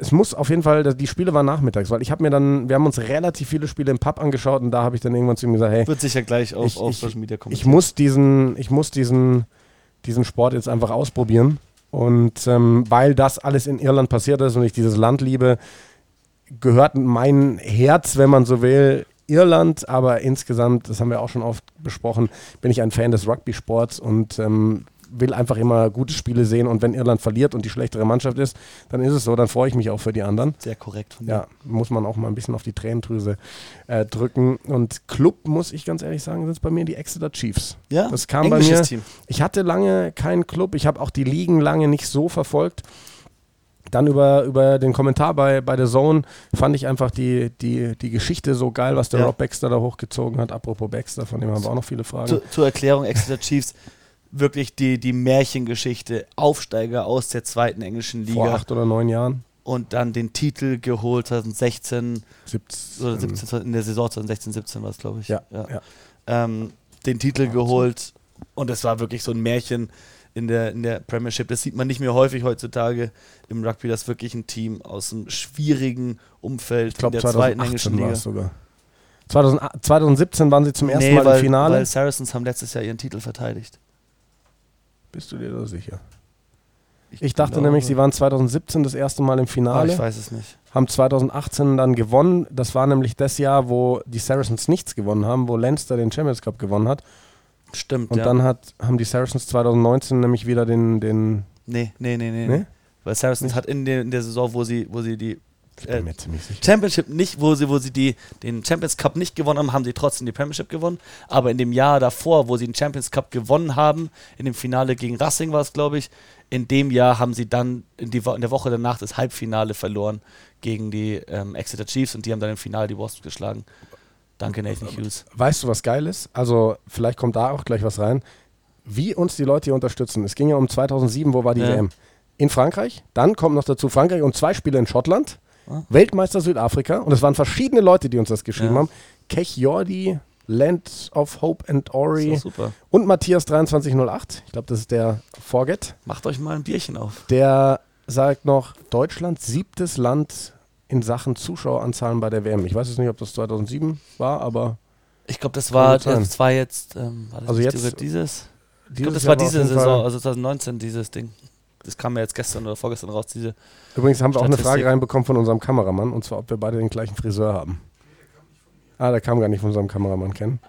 Es muss auf jeden Fall, die Spiele waren nachmittags, weil ich habe mir dann, wir haben uns relativ viele Spiele im Pub angeschaut und da habe ich dann irgendwann zu ihm gesagt, hey, Wird sicher gleich auf, Ich- auf Social Media kommen. ich muss diesen, ich muss diesen, diesen Sport jetzt einfach ausprobieren. Und ähm, weil das alles in Irland passiert ist und ich dieses Land liebe, gehört mein Herz, wenn man so will, Irland. Aber insgesamt, das haben wir auch schon oft besprochen, bin ich ein Fan des Rugby-Sports und ähm, will einfach immer gute Spiele sehen. Und wenn Irland verliert und die schlechtere Mannschaft ist, dann ist es so, dann freue ich mich auch für die anderen. Sehr korrekt von dir. Ja, muss man auch mal ein bisschen auf die Tränendrüse äh, drücken. Und Club, muss ich ganz ehrlich sagen, sind es bei mir die Exeter Chiefs. Ja? Das kam bei Englisches mir. Team. Ich hatte lange keinen Club. Ich habe auch die Ligen lange nicht so verfolgt. Dann über, über den Kommentar bei, bei The Zone fand ich einfach die, die, die Geschichte so geil, was der Ja. Rob Baxter da hochgezogen hat. Apropos Baxter, von dem haben wir auch noch viele Fragen. Zu, zur Erklärung, Exeter Chiefs, wirklich die, die Märchengeschichte, Aufsteiger aus der zweiten englischen Vor Liga acht oder neun Jahren. und dann den Titel geholt 2016 17, oder 17, in der Saison 2016, 17 war es, glaube ich. Ja, ja. Ähm, den Titel geholt und es war wirklich so ein Märchen in der, in der Premiership. Das sieht man nicht mehr häufig heutzutage im Rugby, dass wirklich ein Team aus einem schwierigen Umfeld Ich glaube, in der zweiten englischen 2018 war Liga. sogar. 2000, 2017 waren sie zum ersten Nee, Mal weil, im Finale. weil Saracens haben letztes Jahr ihren Titel verteidigt. Bist du dir da sicher? Ich dachte glaube- nämlich, sie waren 2017 das erste Mal im Ah, Finale, ich weiß es nicht. haben 2018 dann gewonnen. Das war nämlich das Jahr, wo die Saracens nichts gewonnen haben, wo Leinster den Champions Cup gewonnen hat. Stimmt, Und ja. dann hat, haben die Saracens 2019 nämlich wieder den, den nee, nee, nee, nee. Ne? nee. Weil Saracens hat in der, in der Saison, wo sie, wo sie die äh. Championship nicht, wo sie, wo sie die, den Champions Cup nicht gewonnen haben, haben sie trotzdem die Premiership gewonnen. Aber in dem Jahr davor, wo sie den Champions Cup gewonnen haben, in dem Finale gegen Racing war es, glaube ich, in dem Jahr haben sie dann in, die, in der Woche danach das Halbfinale verloren gegen die ähm, Exeter Chiefs und die haben dann im Finale die Wasps geschlagen. Danke, Nathan Hughes. Weißt du, was geil ist? Also, vielleicht kommt da auch gleich was rein. Wie uns die Leute hier unterstützen. Es ging ja um 2007, wo war die Ja. WM? In Frankreich. Dann kommt noch dazu Frankreich und zwei Spiele in Schottland. Ah. Weltmeister Südafrika. Und es waren verschiedene Leute, die uns das geschrieben Ja. haben. Kech Jordi, Land of Hope and Ori und Matthias 2308. Ich glaube, das ist der Forget. Macht euch mal ein Bierchen auf. Der sagt noch, Deutschland siebtes Land in Sachen Zuschaueranzahlen bei der WM. Ich weiß jetzt nicht, ob das 2007 war, aber Ich glaube, das war, das war jetzt, ähm, war das Also jetzt- sogar dieses? Ich glaube, dieses das war Jahr auf diese Saison, also 2019, dieses Ding. Das kam ja jetzt gestern oder vorgestern raus, diese. Übrigens haben wir auch eine. Frage reinbekommen von unserem Kameramann, und zwar, ob wir beide den gleichen Friseur haben. Ah, der kam gar nicht von unserem Kameramann kennen.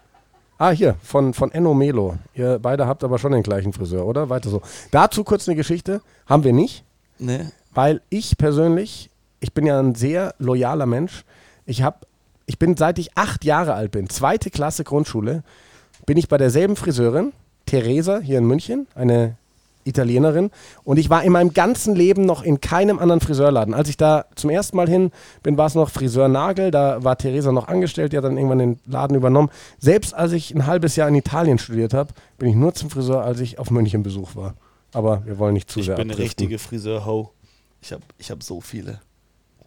Ah, hier, von, von Enno Melo. Ihr beide habt aber schon den gleichen Friseur, oder? Weiter so. Dazu kurz eine Geschichte. Haben wir nicht, Ne? weil ich persönlich, ich bin ja ein sehr loyaler Mensch. Ich habe, ich bin seit ich acht Jahre alt bin, zweite Klasse Grundschule, bin ich bei derselben Friseurin, Theresa, hier in München, eine Italienerin. Und ich war in meinem ganzen Leben noch in keinem anderen Friseurladen. Als ich da zum ersten Mal hin bin, war es noch Friseur Nagel. Da war Theresa noch angestellt, die hat dann irgendwann den Laden übernommen. Selbst als ich ein halbes Jahr in Italien studiert habe, bin ich nur zum Friseur, als ich auf München Besuch war. Aber wir wollen nicht zu Ich sehr bin eine abdriften. richtige Friseur-Ho. Ich habe ich hab so viele.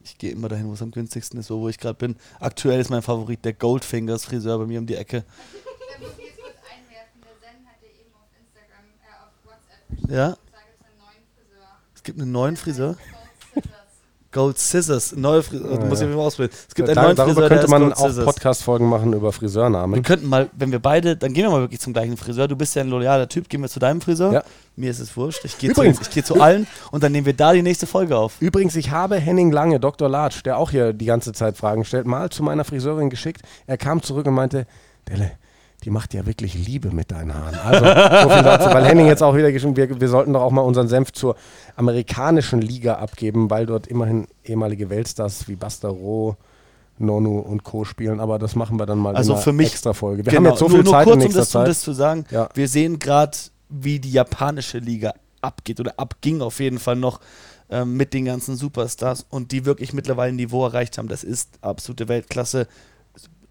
Ich gehe immer dahin, wo es am günstigsten ist, so wo ich gerade bin. Aktuell ist mein Favorit der Goldfingers Friseur bei mir um die Ecke. Da muss ich jetzt kurz einwerfen. Der Zen hat ja eben auf Instagram, äh, auf WhatsApp geschrieben. Ja? Es gibt einen neuen Friseur. Gold Scissors. Gold Scissors. Neue Friseur. Ja, muss ich ja. mir mal ausprobieren. Es gibt einen Da, neuen darüber Friseur, könnte der man auch. Podcast-Folgen machen über Wir Friseurnamen. könnten mal, wenn wir beide, dann gehen wir mal wirklich zum gleichen Friseur. Du bist ja ein loyaler Typ, gehen wir zu deinem Friseur. Ja. Mir ist es wurscht. Ich gehe zu, ich gehe zu allen und dann nehmen wir da die nächste Folge auf. Übrigens, ich habe Henning Lange, Dr. Latsch, der auch hier die ganze Zeit Fragen stellt, mal zu meiner Friseurin geschickt. Er kam zurück und meinte, Delle, die macht ja wirklich Liebe mit deinen Haaren. Also, so viel dazu. Weil Henning jetzt auch wieder geschrieben, wir, wir sollten doch auch mal unseren Senf zur amerikanischen Liga abgeben, weil dort immerhin ehemalige Weltstars wie Basta Roh, Nonu und Co. spielen. Aber das machen wir dann mal Also in einer für mich- extra Folge. Wir Genau, haben jetzt so nur, viel nur Zeit kurz, in um nächster das, um Zeit. das zu sagen. Ja. Wir sehen gerade, wie die japanische Liga abgeht oder abging auf jeden Fall noch ähm, mit den ganzen Superstars und die wirklich mittlerweile ein Niveau erreicht haben. Das ist absolute Weltklasse.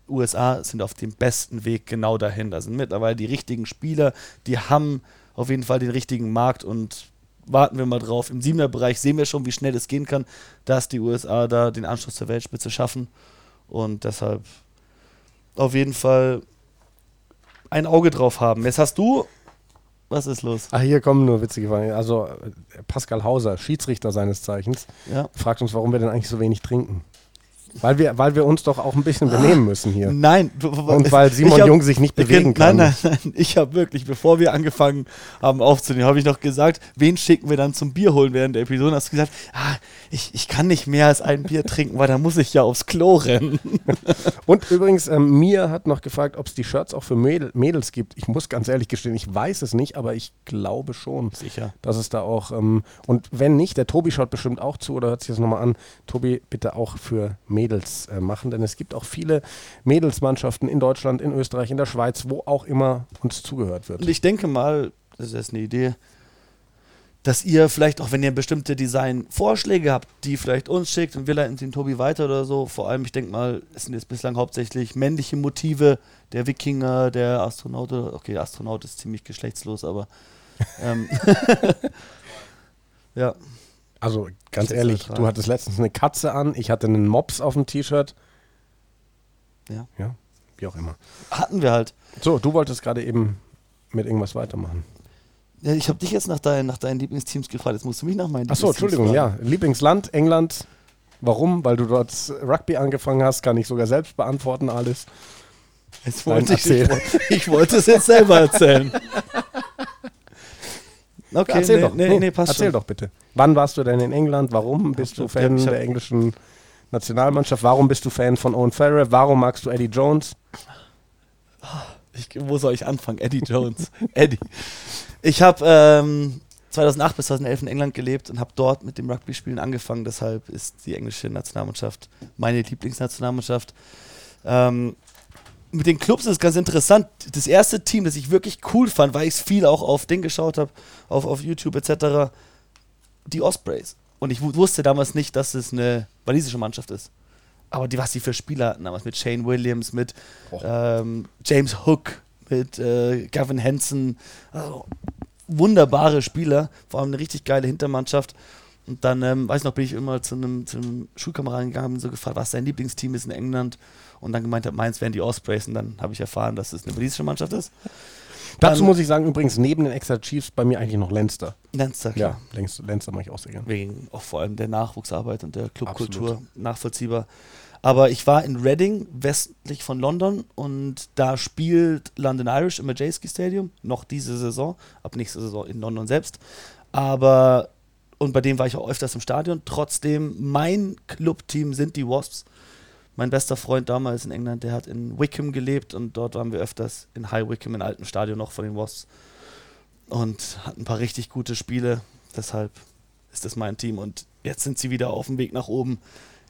USA sind auf dem besten Weg genau dahin. Da sind mittlerweile die richtigen Spieler, die haben auf jeden Fall den richtigen Markt und warten wir mal drauf. Im Siebener-Bereich sehen wir schon, wie schnell es gehen kann, dass die USA da den Anschluss zur Weltspitze schaffen. Und deshalb auf jeden Fall ein Auge drauf haben. Jetzt hast du. Was ist los? Ach, hier kommen nur witzige Fragen. Also, äh, Pascal Hauser, Schiedsrichter seines Zeichens, Ja. fragt uns, warum wir denn eigentlich so wenig trinken. Weil wir, weil wir uns doch auch ein bisschen benehmen müssen hier. Nein. Und weil Simon hab- Jung sich nicht bewegen kann. Nein, nein, nein. Ich habe wirklich, bevor wir angefangen haben aufzunehmen, habe ich noch gesagt, wen schicken wir dann zum Bier holen während der Episode? Hast du gesagt, ah, ich, ich kann nicht mehr als ein Bier trinken, weil da muss ich ja aufs Klo rennen. Und übrigens, ähm, Mia hat noch gefragt, ob es die Shirts auch für Mädel, Mädels gibt. Ich muss ganz ehrlich gestehen, ich weiß es nicht, aber ich glaube schon. Sicher. Dass es da auch, ähm, und wenn nicht, der Tobi schaut bestimmt auch zu oder hört sich das nochmal an. Tobi, bitte auch für Mädels äh, machen, denn es gibt auch viele Mädelsmannschaften in Deutschland, in Österreich, in der Schweiz, wo auch immer uns zugehört wird. Und ich denke mal, das ist jetzt eine Idee, dass ihr vielleicht auch, wenn ihr bestimmte Designvorschläge habt, die vielleicht uns schickt und wir leiten den Tobi weiter oder so. Vor allem, ich denke mal, es sind jetzt bislang hauptsächlich männliche Motive, der Wikinger, der Astronaut. oder- Okay, der Astronaut ist ziemlich geschlechtslos, aber ähm, ja, Also ganz Jetzt ehrlich, du hattest letztens eine Katze an, ich hatte einen Mops auf dem T-Shirt. Ja. Ja, wie auch immer. hatten wir halt. So, du wolltest gerade eben mit irgendwas weitermachen. Ja, ich habe dich jetzt nach, dein, nach deinen Lieblingsteams gefragt. Jetzt musst du mich nach meinen Achso, Entschuldigung, fragen. ja. Lieblingsland, England. Warum? Weil du dort Rugby angefangen hast, kann ich sogar selbst beantworten alles. Jetzt Nein, wollte ich, ich, wollte- ich wollte es jetzt selber erzählen. Okay, erzähl nee, doch. Nee, nee, passt erzähl schon. doch bitte. Wann warst du denn in England? Warum bist du Fan der englischen Nationalmannschaft? Warum bist du Fan von Owen Farrell? Warum magst du Eddie Jones? Ich, wo soll ich anfangen? Eddie Jones. Eddie. Ich habe ähm, 2008 bis 2011 in England gelebt und habe dort mit dem Rugby-Spielen angefangen. Deshalb ist die englische Nationalmannschaft meine Lieblingsnationalmannschaft. Ähm, mit den Clubs ist es ganz interessant. Das erste Team, das ich wirklich cool fand, weil ich es viel auch auf Ding geschaut habe, auf, auf YouTube etc., die Ospreys. Und ich wu- wusste damals nicht, dass es eine walisische Mannschaft ist. Aber die, was die für Spieler hatten damals, mit Shane Williams, mit ähm, James Hook, mit äh, Gavin Hansen. Also, wunderbare Spieler, vor allem eine richtig geile Hintermannschaft. Und dann, ähm, weiß ich noch, bin ich immer zu einem, zu einem Schulkameraden gegangen und so gefragt, was sein Lieblingsteam ist in England. Und dann gemeint hat, meins wären die Ospreys. Und dann habe ich erfahren, dass es eine walisische Mannschaft ist. Dazu Dann- muss ich sagen, übrigens neben den Extra Chiefs bei mir eigentlich noch Leinster. Leinster, Ja, klar. Leinster, Leinster mache ich auch sehr gerne. Wegen auch vor allem der Nachwuchsarbeit und der Clubkultur nachvollziehbar. Aber ich war in Reading, westlich von London, und da spielt London Irish im Majeski Stadium, noch diese Saison, ab nächste Saison in London selbst. Aber, und bei dem war ich auch öfters im Stadion. Trotzdem, mein Clubteam sind die Wasps. Mein bester Freund damals in England, der hat in Wickham gelebt und dort waren wir öfters in High Wickham, im alten Stadion noch von den Wasps. Und hatten ein paar richtig gute Spiele. Deshalb ist das mein Team. Und jetzt sind sie wieder auf dem Weg nach oben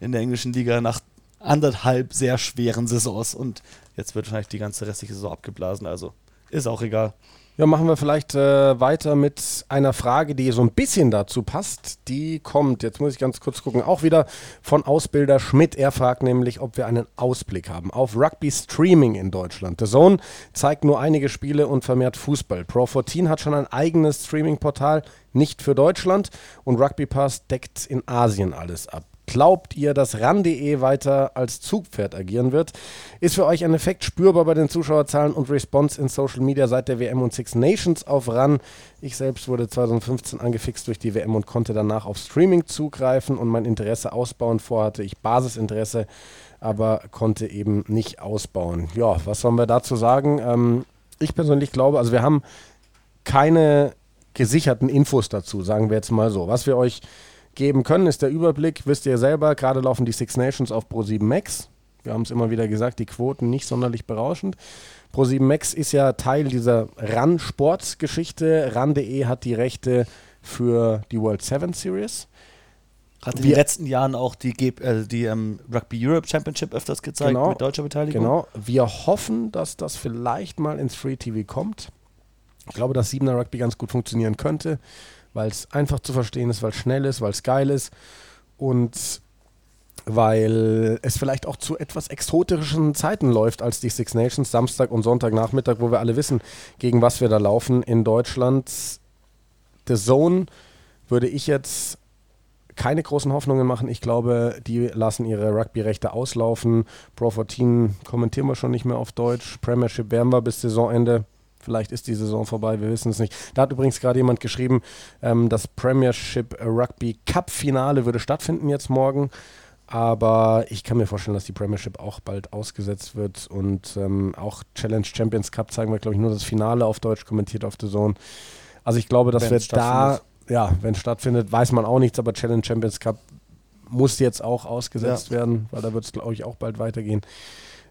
in der englischen Liga nach anderthalb sehr schweren Saisons. Und jetzt wird wahrscheinlich die ganze restliche Saison abgeblasen. Also ist auch egal. Ja, machen wir vielleicht äh, weiter mit einer Frage, die so ein bisschen dazu passt. Die kommt, jetzt muss ich ganz kurz gucken, auch wieder von Ausbilder Schmidt. Er fragt nämlich, ob wir einen Ausblick haben auf Rugby Streaming in Deutschland. The Zone zeigt nur einige Spiele und vermehrt Fußball. Pro14 hat schon ein eigenes Streaming-Portal, nicht für Deutschland. Und Rugby Pass deckt in Asien alles ab. Glaubt ihr, dass RAN.de weiter als Zugpferd agieren wird? Ist für euch ein Effekt spürbar bei den Zuschauerzahlen und Response in Social Media seit der WM und Six Nations auf RAN? Ich selbst wurde 2015 angefixt durch die WM und konnte danach auf Streaming zugreifen und mein Interesse ausbauen. Vorhatte ich Basisinteresse, aber konnte eben nicht ausbauen. Ja, was sollen wir dazu sagen? Ähm, ich persönlich glaube, also wir haben keine gesicherten Infos dazu, sagen wir jetzt mal so. Was wir euch geben können, ist der Überblick. Wisst ihr selber, gerade laufen die Six Nations auf Pro7 Max. Wir haben es immer wieder gesagt, die Quoten nicht sonderlich berauschend. Pro7 Max ist ja Teil dieser RAN-Sports-Geschichte. RAN.de hat die Rechte für die World Seven Series. Hat in Wir- den letzten Jahren auch die, äh, die ähm, Rugby Europe Championship öfters gezeigt Genau. mit deutscher Beteiligung. Genau. Wir hoffen, dass das vielleicht mal ins Free TV kommt. Ich glaube, dass 7er Rugby ganz gut funktionieren könnte, weil es einfach zu verstehen ist, weil es schnell ist, weil es geil ist und weil es vielleicht auch zu etwas exotischen Zeiten läuft als die Six Nations, Samstag und Sonntagnachmittag, wo wir alle wissen, gegen was wir da laufen in Deutschland. The Zone würde ich jetzt keine großen Hoffnungen machen. Ich glaube, die lassen ihre Rugby-Rechte auslaufen. Pro 14 kommentieren wir schon nicht mehr auf Deutsch. Premiership werden wir bis Saisonende. Vielleicht ist die Saison vorbei, wir wissen es nicht. Da hat übrigens gerade jemand geschrieben, ähm, das Premiership Rugby Cup Finale würde stattfinden jetzt morgen. Aber ich kann mir vorstellen, dass die Premiership auch bald ausgesetzt wird. Und ähm, auch Challenge Champions Cup zeigen wir, glaube ich, nur das Finale auf Deutsch kommentiert auf The Zone. Also ich glaube, dass Wenn wir es da, ja, wenn es stattfindet, weiß man auch nichts, aber Challenge Champions Cup muss jetzt auch ausgesetzt werden, weil da wird es, glaube ich, auch bald weitergehen.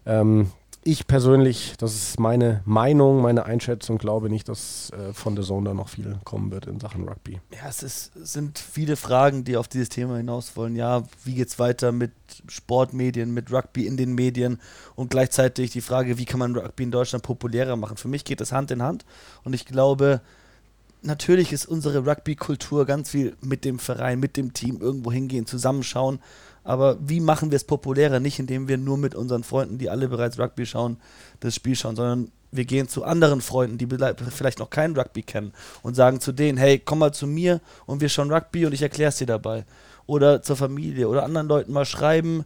Ähm, ich persönlich, das ist meine Meinung, meine Einschätzung, glaube nicht, dass äh, von der Zone da noch viel kommen wird in Sachen Rugby. Ja, es ist, es sind viele Fragen, die auf dieses Thema hinaus wollen. Ja, wie geht's weiter mit Sportmedien, mit Rugby in den Medien und gleichzeitig die Frage, wie kann man Rugby in Deutschland populärer machen? Für mich geht das Hand in Hand und ich glaube, natürlich ist unsere Rugby-Kultur ganz viel mit dem Verein, mit dem Team irgendwo hingehen, zusammenschauen. Aber wie machen wir es populärer? Nicht indem wir nur mit unseren Freunden, die alle bereits Rugby schauen, das Spiel schauen, sondern wir gehen zu anderen Freunden, die vielleicht noch keinen Rugby kennen und sagen zu denen, hey, komm mal zu mir und wir schauen Rugby und ich erkläre es dir dabei. Oder zur Familie oder anderen Leuten mal schreiben,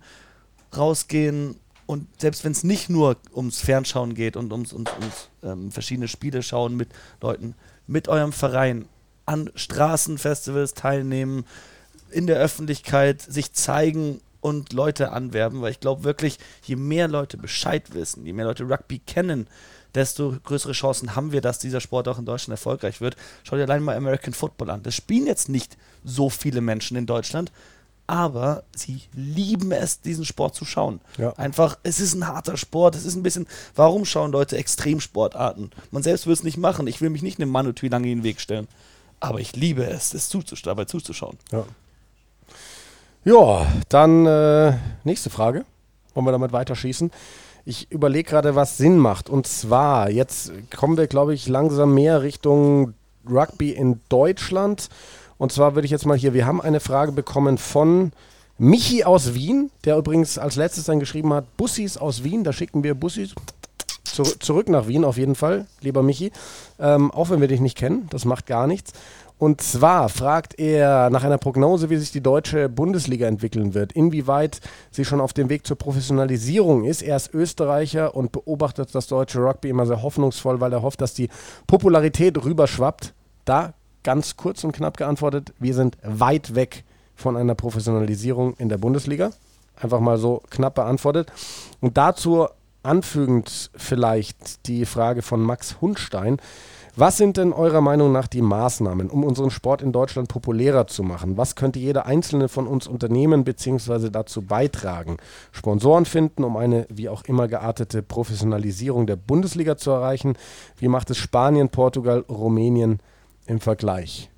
rausgehen und selbst wenn es nicht nur ums Fernschauen geht und ums, ums, ums ähm, verschiedene Spiele schauen mit Leuten, mit eurem Verein an Straßenfestivals teilnehmen, in der Öffentlichkeit sich zeigen und Leute anwerben, weil ich glaube wirklich, je mehr Leute Bescheid wissen, je mehr Leute Rugby kennen, desto größere Chancen haben wir, dass dieser Sport auch in Deutschland erfolgreich wird. Schau dir allein mal American Football an. Das spielen jetzt nicht so viele Menschen in Deutschland, aber sie lieben es, diesen Sport zu schauen. Ja. Einfach, es ist ein harter Sport, es ist ein bisschen, warum schauen Leute Extremsportarten? Man selbst will es nicht machen. Ich will mich nicht einem Manu Tuilangi in den Weg stellen. Aber ich liebe es, es zuzusch dabei zuzuschauen. Ja, ja dann äh, nächste Frage. Wollen wir damit weiterschießen? Ich überlege gerade, was Sinn macht. Und zwar, jetzt kommen wir, glaube ich, langsam mehr Richtung Rugby in Deutschland. Und zwar würde ich jetzt mal hier, wir haben eine Frage bekommen von Michi aus Wien, der übrigens als letztes dann geschrieben hat, Bussis aus Wien, da schicken wir Bussis zurück, nach Wien auf jeden Fall, lieber Michi. Ähm, auch wenn wir dich nicht kennen, das macht gar nichts. Und zwar fragt er nach einer Prognose, wie sich die deutsche Bundesliga entwickeln wird, inwieweit sie schon auf dem Weg zur Professionalisierung ist. Er ist Österreicher und beobachtet das deutsche Rugby immer sehr hoffnungsvoll, weil er hofft, dass die Popularität rüberschwappt. Da ganz kurz und knapp geantwortet, wir sind weit weg von einer Professionalisierung in der Bundesliga. Einfach mal so knapp beantwortet. Und dazu anfügend vielleicht die Frage von Max Hundstein. Was sind denn eurer Meinung nach die Maßnahmen, um unseren Sport in Deutschland populärer zu machen? Was könnte jeder einzelne von uns unternehmen bzw. dazu beitragen? Sponsoren finden, um eine wie auch immer geartete Professionalisierung der Bundesliga zu erreichen? Wie macht es Spanien, Portugal, Rumänien im Vergleich?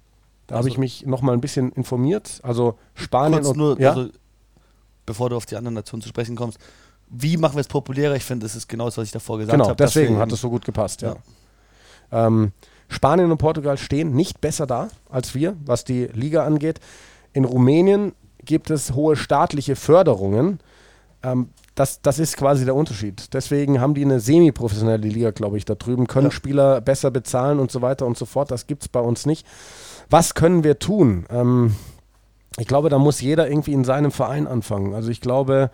Da also, habe ich mich nochmal ein bisschen informiert. Also Spanien und nur, ja? also, bevor du auf die anderen Nationen zu sprechen kommst, wie machen wir es populärer? Ich finde, das ist genau das, was ich davor gesagt habe. Genau, deswegen hat es so gut gepasst, ja. ja. Ähm, Spanien und Portugal stehen nicht besser da als wir, was die Liga angeht. In Rumänien gibt es hohe staatliche Förderungen. Ähm, das, das ist quasi der Unterschied. Deswegen haben die eine semi-professionelle Liga, glaube ich, da drüben, können ja. Spieler besser bezahlen und so weiter und so fort. Das gibt es bei uns nicht. Was können wir tun? Ähm, ich glaube, da muss jeder irgendwie in seinem Verein anfangen. Also ich glaube,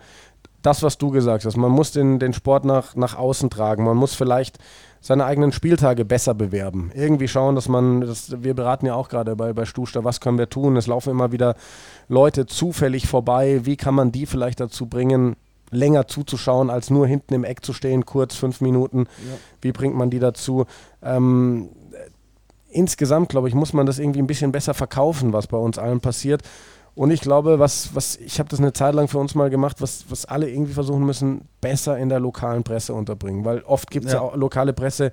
das, was du gesagt hast, man muss den, den Sport nach, nach außen tragen. Man muss vielleicht seine eigenen Spieltage besser bewerben. Irgendwie schauen, dass man, das, wir beraten ja auch gerade bei, bei Stuster, was können wir tun? Es laufen immer wieder Leute zufällig vorbei. Wie kann man die vielleicht dazu bringen, länger zuzuschauen, als nur hinten im Eck zu stehen, kurz fünf Minuten? Ja. Wie bringt man die dazu? Ähm, insgesamt, glaube ich, muss man das irgendwie ein bisschen besser verkaufen, was bei uns allen passiert. Und ich glaube, was, was ich habe das eine Zeit lang für uns mal gemacht, was, was alle irgendwie versuchen müssen, besser in der lokalen Presse unterbringen. Weil oft gibt es ja. ja auch lokale Presse,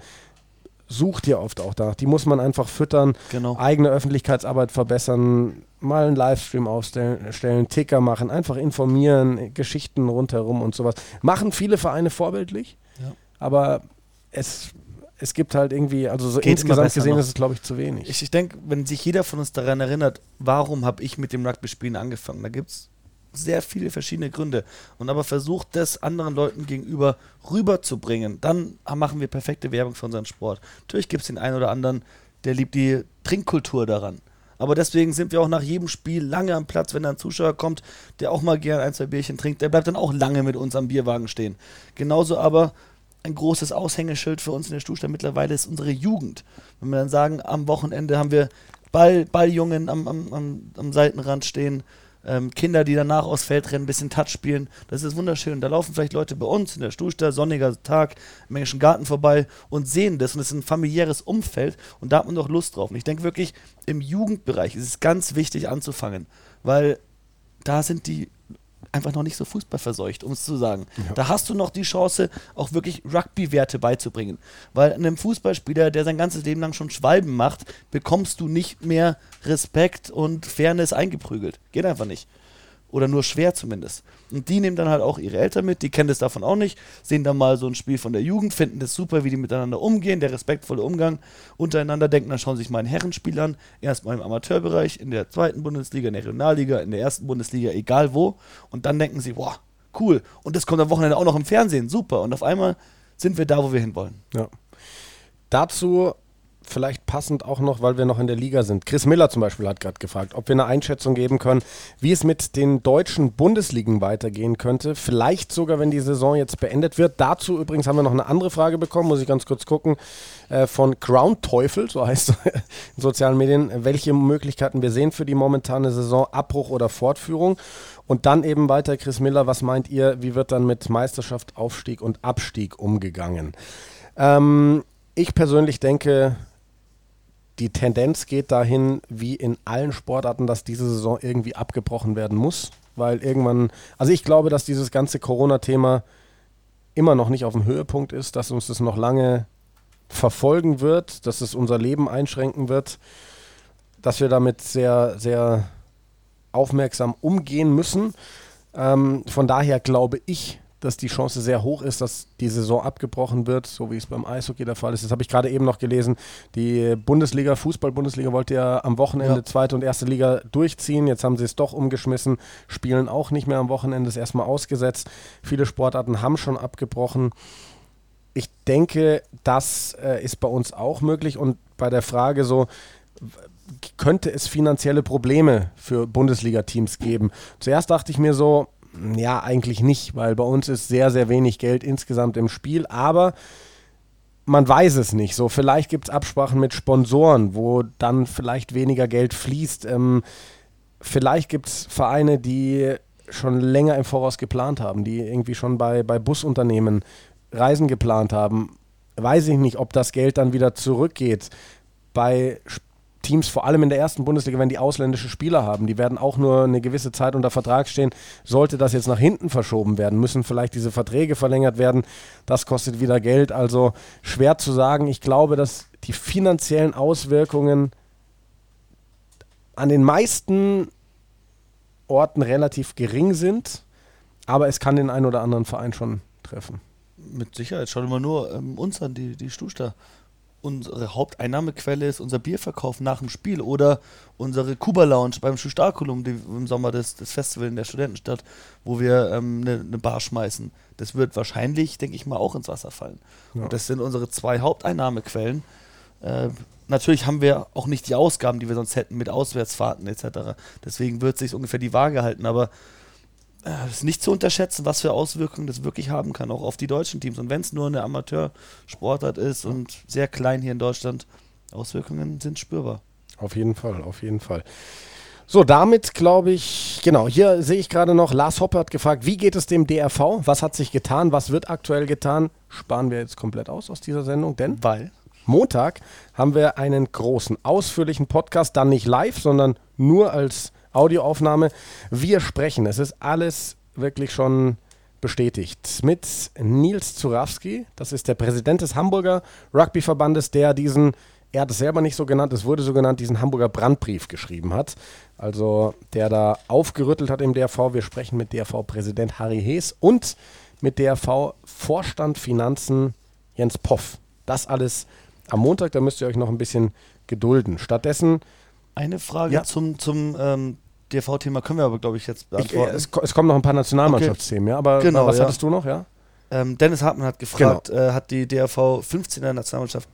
sucht ja oft auch da. Die muss man einfach füttern, genau. eigene Öffentlichkeitsarbeit verbessern, mal einen Livestream aufstellen, Ticker machen, einfach informieren, Geschichten rundherum und sowas. Machen viele Vereine vorbildlich, ja. aber es es gibt halt irgendwie, also so Geht insgesamt gesehen noch. ist es, glaube ich, zu wenig. Ich, ich denke, wenn sich jeder von uns daran erinnert, warum habe ich mit dem Rugby-Spielen angefangen, da gibt es sehr viele verschiedene Gründe. Und aber versucht das anderen Leuten gegenüber rüberzubringen, dann machen wir perfekte Werbung für unseren Sport. Natürlich gibt es den einen oder anderen, der liebt die Trinkkultur daran. Aber deswegen sind wir auch nach jedem Spiel lange am Platz, wenn da ein Zuschauer kommt, der auch mal gern ein, zwei Bierchen trinkt, der bleibt dann auch lange mit uns am Bierwagen stehen. Genauso aber ein großes Aushängeschild für uns in der Stuhlstadt mittlerweile ist unsere Jugend. Wenn wir dann sagen, am Wochenende haben wir Ball, Balljungen am, am, am, am Seitenrand stehen, ähm, Kinder, die danach aufs Feld rennen, ein bisschen Touch spielen. Das ist wunderschön. Da laufen vielleicht Leute bei uns in der Stuhlstadt, sonniger Tag, im englischen Garten vorbei und sehen das. Und es ist ein familiäres Umfeld und da hat man doch Lust drauf. Und ich denke wirklich, im Jugendbereich ist es ganz wichtig anzufangen, weil da sind die einfach noch nicht so fußballverseucht, um es zu sagen. Ja. Da hast du noch die Chance, auch wirklich Rugby-Werte beizubringen. Weil einem Fußballspieler, der sein ganzes Leben lang schon Schwalben macht, bekommst du nicht mehr Respekt und Fairness eingeprügelt. Geht einfach nicht. Oder nur schwer zumindest. Und die nehmen dann halt auch ihre Eltern mit, die kennen das davon auch nicht, sehen dann mal so ein Spiel von der Jugend, finden das super, wie die miteinander umgehen, der respektvolle Umgang untereinander, denken dann, schauen sich mal ein Herrenspiel an, erstmal im Amateurbereich, in der zweiten Bundesliga, in der Regionalliga, in der ersten Bundesliga, egal wo. Und dann denken sie, boah, cool. Und das kommt am Wochenende auch noch im Fernsehen, super. Und auf einmal sind wir da, wo wir hinwollen. Ja. Dazu vielleicht passend auch noch, weil wir noch in der Liga sind. Chris Miller zum Beispiel hat gerade gefragt, ob wir eine Einschätzung geben können, wie es mit den deutschen Bundesligen weitergehen könnte. Vielleicht sogar, wenn die Saison jetzt beendet wird. Dazu übrigens haben wir noch eine andere Frage bekommen, muss ich ganz kurz gucken, äh, von Crown Teufel, so heißt es in sozialen Medien, welche Möglichkeiten wir sehen für die momentane Saison, Abbruch oder Fortführung. Und dann eben weiter, Chris Miller, was meint ihr, wie wird dann mit Meisterschaft, Aufstieg und Abstieg umgegangen? Ähm, ich persönlich denke, die Tendenz geht dahin, wie in allen Sportarten, dass diese Saison irgendwie abgebrochen werden muss, weil irgendwann, also ich glaube, dass dieses ganze Corona-Thema immer noch nicht auf dem Höhepunkt ist, dass uns das noch lange verfolgen wird, dass es unser Leben einschränken wird, dass wir damit sehr, sehr aufmerksam umgehen müssen. Ähm, von daher glaube ich, dass die Chance sehr hoch ist, dass die Saison abgebrochen wird, so wie es beim Eishockey der Fall ist. Das habe ich gerade eben noch gelesen. Die Bundesliga, Fußball-Bundesliga wollte ja am Wochenende ja. zweite und erste Liga durchziehen. Jetzt haben sie es doch umgeschmissen, spielen auch nicht mehr am Wochenende, ist erstmal ausgesetzt. Viele Sportarten haben schon abgebrochen. Ich denke, das äh, ist bei uns auch möglich. Und bei der Frage so, könnte es finanzielle Probleme für Bundesliga-Teams geben. Zuerst dachte ich mir so, ja, eigentlich nicht, weil bei uns ist sehr, sehr wenig Geld insgesamt im Spiel, aber man weiß es nicht. So, vielleicht gibt es Absprachen mit Sponsoren, wo dann vielleicht weniger Geld fließt. Ähm, vielleicht gibt es Vereine, die schon länger im Voraus geplant haben, die irgendwie schon bei, bei Busunternehmen Reisen geplant haben. Weiß ich nicht, ob das Geld dann wieder zurückgeht. Bei Teams, vor allem in der ersten Bundesliga, wenn die ausländische Spieler haben, die werden auch nur eine gewisse Zeit unter Vertrag stehen. Sollte das jetzt nach hinten verschoben werden, müssen vielleicht diese Verträge verlängert werden. Das kostet wieder Geld. Also schwer zu sagen. Ich glaube, dass die finanziellen Auswirkungen an den meisten Orten relativ gering sind, aber es kann den einen oder anderen Verein schon treffen. Mit Sicherheit. Schau dir mal nur ähm, uns an, die, die Stuster unsere Haupteinnahmequelle ist unser Bierverkauf nach dem Spiel oder unsere Kuba Lounge beim Schustakulum im Sommer das, das Festival in der Studentenstadt, wo wir eine ähm, ne, ne Bar schmeißen. Das wird wahrscheinlich, denke ich mal, auch ins Wasser fallen. Ja. Und das sind unsere zwei Haupteinnahmequellen. Äh, natürlich haben wir auch nicht die Ausgaben, die wir sonst hätten mit Auswärtsfahrten etc. Deswegen wird sich ungefähr die Waage halten. Aber äh, es ist nicht zu unterschätzen, was für Auswirkungen das wirklich haben kann, auch auf die deutschen Teams. Und wenn es nur eine Amateursportart ist und sehr klein hier in Deutschland, Auswirkungen sind spürbar. Auf jeden Fall, auf jeden Fall. So, damit glaube ich, genau, hier sehe ich gerade noch, Lars Hoppe hat gefragt, wie geht es dem DRV? Was hat sich getan? Was wird aktuell getan? Sparen wir jetzt komplett aus aus dieser Sendung, denn Weil? Montag haben wir einen großen, ausführlichen Podcast, dann nicht live, sondern nur als Audioaufnahme. Wir sprechen. Es ist alles wirklich schon bestätigt. Mit Nils Zurawski, das ist der Präsident des Hamburger Rugbyverbandes, der diesen, er hat es selber nicht so genannt, es wurde so genannt, diesen Hamburger Brandbrief geschrieben hat. Also der da aufgerüttelt hat im DRV. Wir sprechen mit DRV-Präsident Harry Hees und mit DRV-Vorstand Finanzen Jens Poff. Das alles am Montag, da müsst ihr euch noch ein bisschen gedulden. Stattdessen. Eine Frage ja. zum, zum ähm, DV-Thema können wir aber, glaube ich, jetzt beantworten. Ich, es, es, kommen noch ein paar Nationalmannschaftsthemen, okay. ja, aber genau, was ja. hattest du noch, ja? Ähm, Dennis Hartmann hat gefragt, genau. äh, hat die DRV 15 er Nationalmannschaft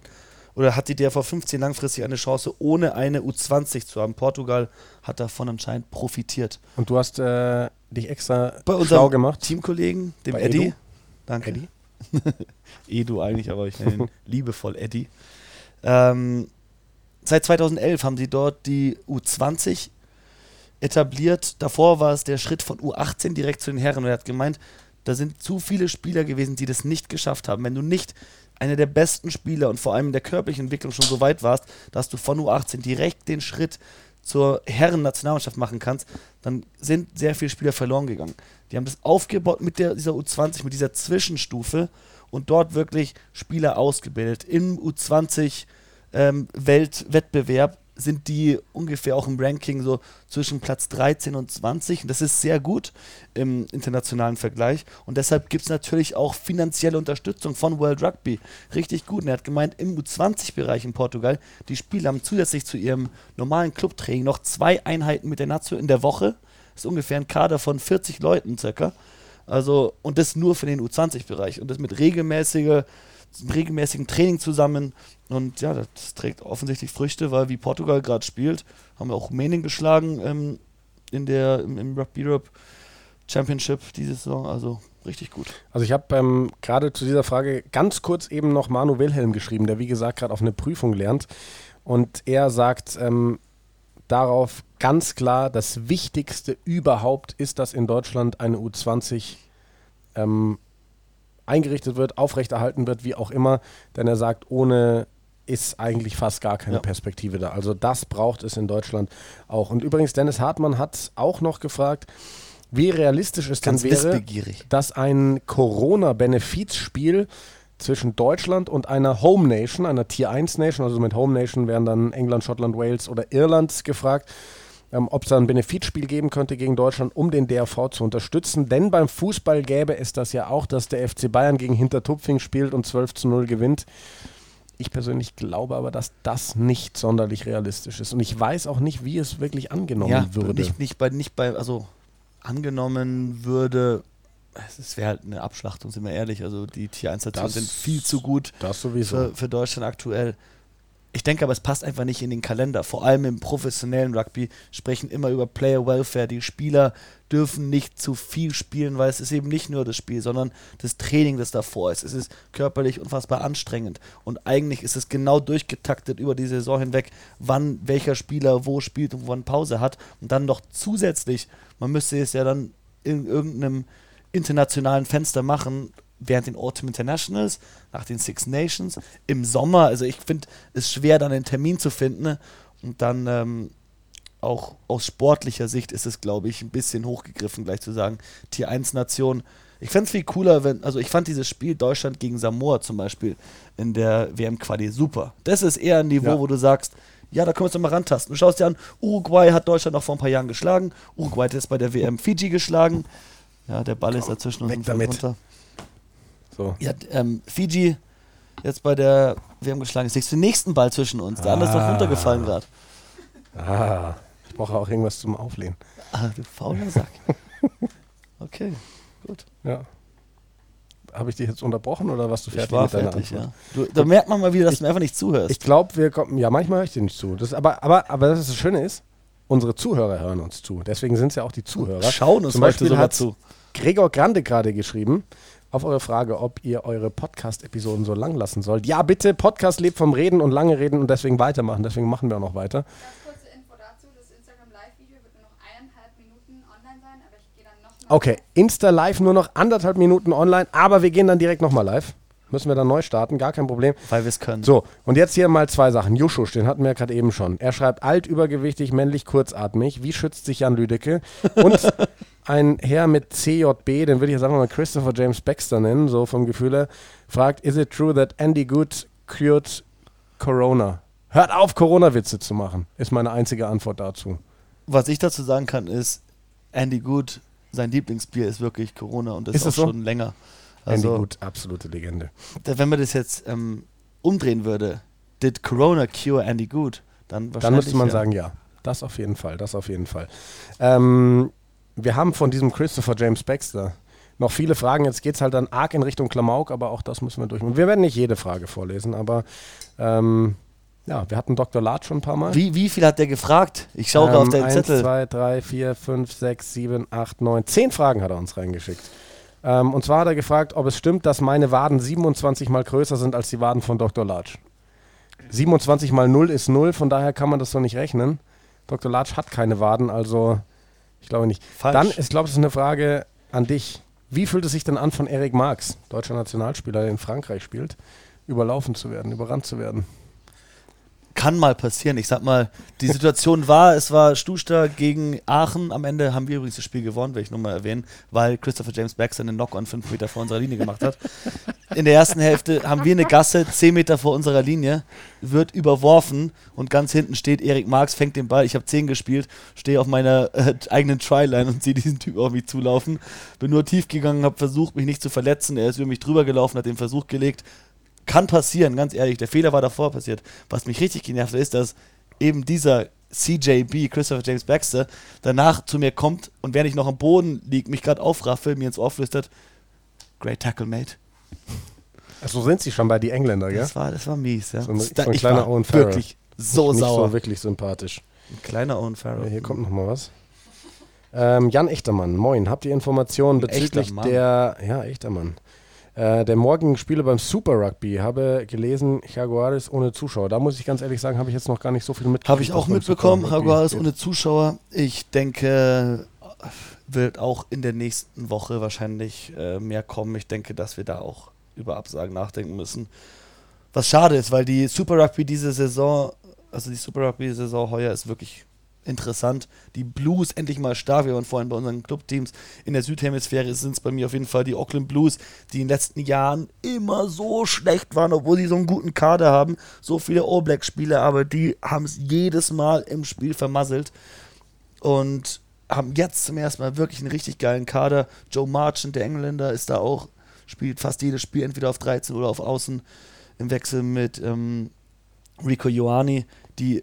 oder hat die DRV 15 langfristig eine Chance, ohne eine U20 zu haben? Portugal hat davon anscheinend profitiert. Und du hast äh, dich extra Bei schlau gemacht? Teamkollegen, dem Bei Eddie. Edu? Danke. Eddie? Edu eigentlich, aber ich nenne ihn liebevoll Eddie. Ähm, seit 2011 haben sie dort die U20 etabliert. Davor war es der Schritt von U18 direkt zu den Herren. Und er hat gemeint, da sind zu viele Spieler gewesen, die das nicht geschafft haben. Wenn du nicht einer der besten Spieler und vor allem in der körperlichen Entwicklung schon so weit warst, dass du von U18 direkt den Schritt zur Herren-Nationalmannschaft machen kannst, dann sind sehr viele Spieler verloren gegangen. Die haben das aufgebaut mit der, dieser U20, mit dieser Zwischenstufe und dort wirklich Spieler ausgebildet. Im U20 ähm, Weltwettbewerb sind die ungefähr auch im Ranking so zwischen Platz 13 und 20. Und das ist sehr gut im internationalen Vergleich. Und deshalb gibt es natürlich auch finanzielle Unterstützung von World Rugby. Richtig gut. Und er hat gemeint, im U20-Bereich in Portugal, die Spieler haben zusätzlich zu ihrem normalen Clubtraining noch zwei Einheiten mit der Nazio in der Woche. Das ist ungefähr ein Kader von 40 Leuten circa. Also, und das nur für den U20-Bereich. Und das mit regelmäßiger regelmäßigen Training zusammen. Und ja, das trägt offensichtlich Früchte, weil wie Portugal gerade spielt, haben wir auch Rumänien geschlagen ähm, in der, im, im Rugby Europe Championship diese Saison. Also richtig gut. Also ich habe ähm, gerade zu dieser Frage ganz kurz eben noch Manu Wilhelm geschrieben, der wie gesagt gerade auf eine Prüfung lernt. Und er sagt ähm, darauf ganz klar, das Wichtigste überhaupt ist, dass in Deutschland eine U20 ähm, eingerichtet wird, aufrechterhalten wird, wie auch immer. Denn er sagt, ohne ist eigentlich fast gar keine ja. Perspektive da. Also das braucht es in Deutschland auch. Und übrigens, Dennis Hartmann hat auch noch gefragt, wie realistisch es denn wäre, dass ein Corona-Benefizspiel zwischen Deutschland und einer Home Nation, einer Tier 1 Nation, also mit Home Nation wären dann England, Schottland, Wales oder Irland gefragt, ähm, ob es da ein Benefitspiel geben könnte gegen Deutschland, um den DRV zu unterstützen. Denn beim Fußball gäbe es das ja auch, dass der FC Bayern gegen Hintertupfing spielt und 12 zu 0 gewinnt. Ich persönlich glaube aber, dass das nicht sonderlich realistisch ist. Und ich weiß auch nicht, wie es wirklich angenommen ja, würde. Nicht, nicht bei, nicht bei, also angenommen würde, es wäre halt eine Abschlachtung, sind wir ehrlich. Also die Tier 1 sind viel zu gut das sowieso. Für, für Deutschland aktuell. Ich denke aber, es passt einfach nicht in den Kalender. Vor allem im professionellen Rugby sprechen immer über Player Welfare. Die Spieler dürfen nicht zu viel spielen, weil es ist eben nicht nur das Spiel, sondern das Training, das davor ist. Es ist körperlich unfassbar anstrengend. Und eigentlich ist es genau durchgetaktet über die Saison hinweg, wann welcher Spieler wo spielt und wann Pause hat. Und dann noch zusätzlich, man müsste es ja dann in irgendeinem internationalen Fenster machen, während den Autumn Internationals, nach den Six Nations, im Sommer. Also ich finde es schwer, dann einen Termin zu finden. ne? Und dann ähm, auch aus sportlicher Sicht ist es, glaube ich, ein bisschen hochgegriffen, gleich zu sagen, Tier 1 Nation. Ich fände es viel cooler, wenn, also ich fand dieses Spiel Deutschland gegen Samoa zum Beispiel in der WM-Quali super. Das ist eher ein Niveau, Ja. wo du sagst, ja, da können wir uns doch mal rantasten. Du schaust dir an, Uruguay hat Deutschland noch vor ein paar Jahren geschlagen. Uruguay hat jetzt bei der WM Fiji geschlagen. Ja, der Ball ist dazwischen weg und damit. runter. So. Ja, ähm, Fiji jetzt bei der WM geschlagen. Jetzt legst du den nächsten Ball zwischen uns. Der andere ist doch Ah. runtergefallen gerade. Ah, ich brauche auch irgendwas zum Auflehnen. Ah, du fauler Sack. Okay, gut. Ja. Habe ich dich jetzt unterbrochen oder warst du fertig ich war mit deiner fertig, Antwort? ja. Du, da merkt man mal wieder, dass du mir einfach nicht zuhörst. Ich glaube, wir kommen. Ja, manchmal höre ich dir nicht zu. Das, aber, aber, aber das, das Schöne ist, unsere Zuhörer hören uns zu. Deswegen sind es ja auch die Zuhörer. Schauen uns Zum Beispiel sogar hat zu. Gregor Grande gerade geschrieben auf eure Frage, ob ihr eure Podcast-Episoden so lang lassen sollt. Ja, bitte, Podcast lebt vom Reden und lange reden und deswegen weitermachen. Deswegen machen wir auch noch weiter. Ganz kurze Info dazu: Das Instagram Live-Video wird nur noch eineinhalb Minuten online sein, aber ich gehe dann nochmal. Okay, Insta Live nur noch anderthalb Minuten online, aber wir gehen dann direkt nochmal live. Müssen wir dann neu starten, gar kein Problem. Weil wir es können. So, und jetzt hier mal zwei Sachen. Juschusch, den hatten wir ja gerade eben schon. Er schreibt alt, übergewichtig, männlich, kurzatmig. Wie schützt sich Jan Lüdecke? Und ein Herr mit CJB, den würde ich jetzt einfach mal Christopher James Baxter nennen, so vom Gefühl her, fragt, is it true that Andy Good cured Corona? Hört auf, Corona-Witze zu machen, ist meine einzige Antwort dazu. Was ich dazu sagen kann, ist, Andy Good, sein Lieblingsbier ist wirklich Corona und das Ist ist auch so? schon länger. Andy Also, Good, absolute Legende. wenn man das jetzt ähm, umdrehen würde, did Corona cure Andy Good? Dann wahrscheinlich Dann müsste man ja. sagen, ja. Das auf jeden Fall, das auf jeden Fall. Ähm, wir haben von diesem Christopher James Baxter noch viele Fragen. Jetzt geht es halt dann arg in Richtung Klamauk, aber auch das müssen wir durch. Und wir werden nicht jede Frage vorlesen, aber ähm, ja, wir hatten Dr. Latsch schon ein paar Mal. Wie, wie viel hat der gefragt? Ich schaue gerade auf deinen 1, Zettel. 2, 3, 4, 5, 6, 7, 8, 9, 10 Fragen hat er uns reingeschickt. Ähm, und zwar hat er gefragt, ob es stimmt, dass meine Waden 27 mal größer sind als die Waden von Dr. Latsch. 27 mal 0 ist 0, von daher kann man das so nicht rechnen. Dr. Latsch hat keine Waden, also ich glaube nicht. Falsch. Dann, ich glaube, das ist eine Frage an dich. Wie fühlt es sich denn an, von Eric Marx, deutscher Nationalspieler, der in Frankreich spielt, überlaufen zu werden, überrannt zu werden? Kann mal passieren. Ich sag mal, die Situation war, es war Stuster gegen Aachen. Am Ende haben wir übrigens das Spiel gewonnen, will ich nur mal erwähnen, weil Christopher James Baxter einen Knock-on fünf Meter vor unserer Linie gemacht hat. In der ersten Hälfte haben wir eine Gasse, zehn Meter vor unserer Linie, wird überworfen und ganz hinten steht Erik Marx, fängt den Ball. Ich habe zehn gespielt, stehe auf meiner äh, eigenen Tryline und sehe diesen Typ auf mich zulaufen. Bin nur tief gegangen, habe versucht, mich nicht zu verletzen. Er ist über mich drüber gelaufen, hat den Versuch gelegt, kann passieren, ganz ehrlich. Der Fehler war davor passiert. Was mich richtig genervt hat, ist, dass eben dieser CJB, Christopher James Baxter, danach zu mir kommt und während ich noch am Boden liege, mich gerade aufraffe, mir ins Ohr flüstert, Great Tackle, Mate. So sind sie schon bei die Engländer, gell? Das war, das war mies, ja. So ein- so ein ich kleiner war Owen Farrell. wirklich so nicht sauer. so wirklich sympathisch. ein kleiner Owen Ja, Farrell. hier kommt noch mal was. Ähm, Jan Echtermann, moin. Habt ihr Informationen bezüglich der, ja, Echtermann, äh, der morgigen Spiele beim Super Rugby? Habe gelesen, Jaguares ohne Zuschauer. Da muss ich ganz ehrlich sagen, habe ich jetzt noch gar nicht so viel mitgekriegt. Habe ich auch mitbekommen, Jaguares ohne Zuschauer. Ich denke, wird auch in der nächsten Woche wahrscheinlich äh, mehr kommen. Ich denke, dass wir da auch über Absagen nachdenken müssen. Was schade ist, weil die Super Rugby diese Saison, also die Super Rugby Saison heuer ist wirklich interessant. Die Blues endlich mal stark. Wir waren vorhin bei unseren Clubteams in der Südhemisphäre, sind es bei mir auf jeden Fall die Auckland Blues, die in den letzten Jahren immer so schlecht waren, obwohl sie so einen guten Kader haben. So viele All Black Spieler, aber die haben es jedes Mal im Spiel vermasselt und haben jetzt zum ersten Mal wirklich einen richtig geilen Kader. Joe Marchant, der Engländer, ist da auch, spielt fast jedes Spiel entweder auf 13 oder auf Außen im Wechsel mit ähm, Rico Ioani. Die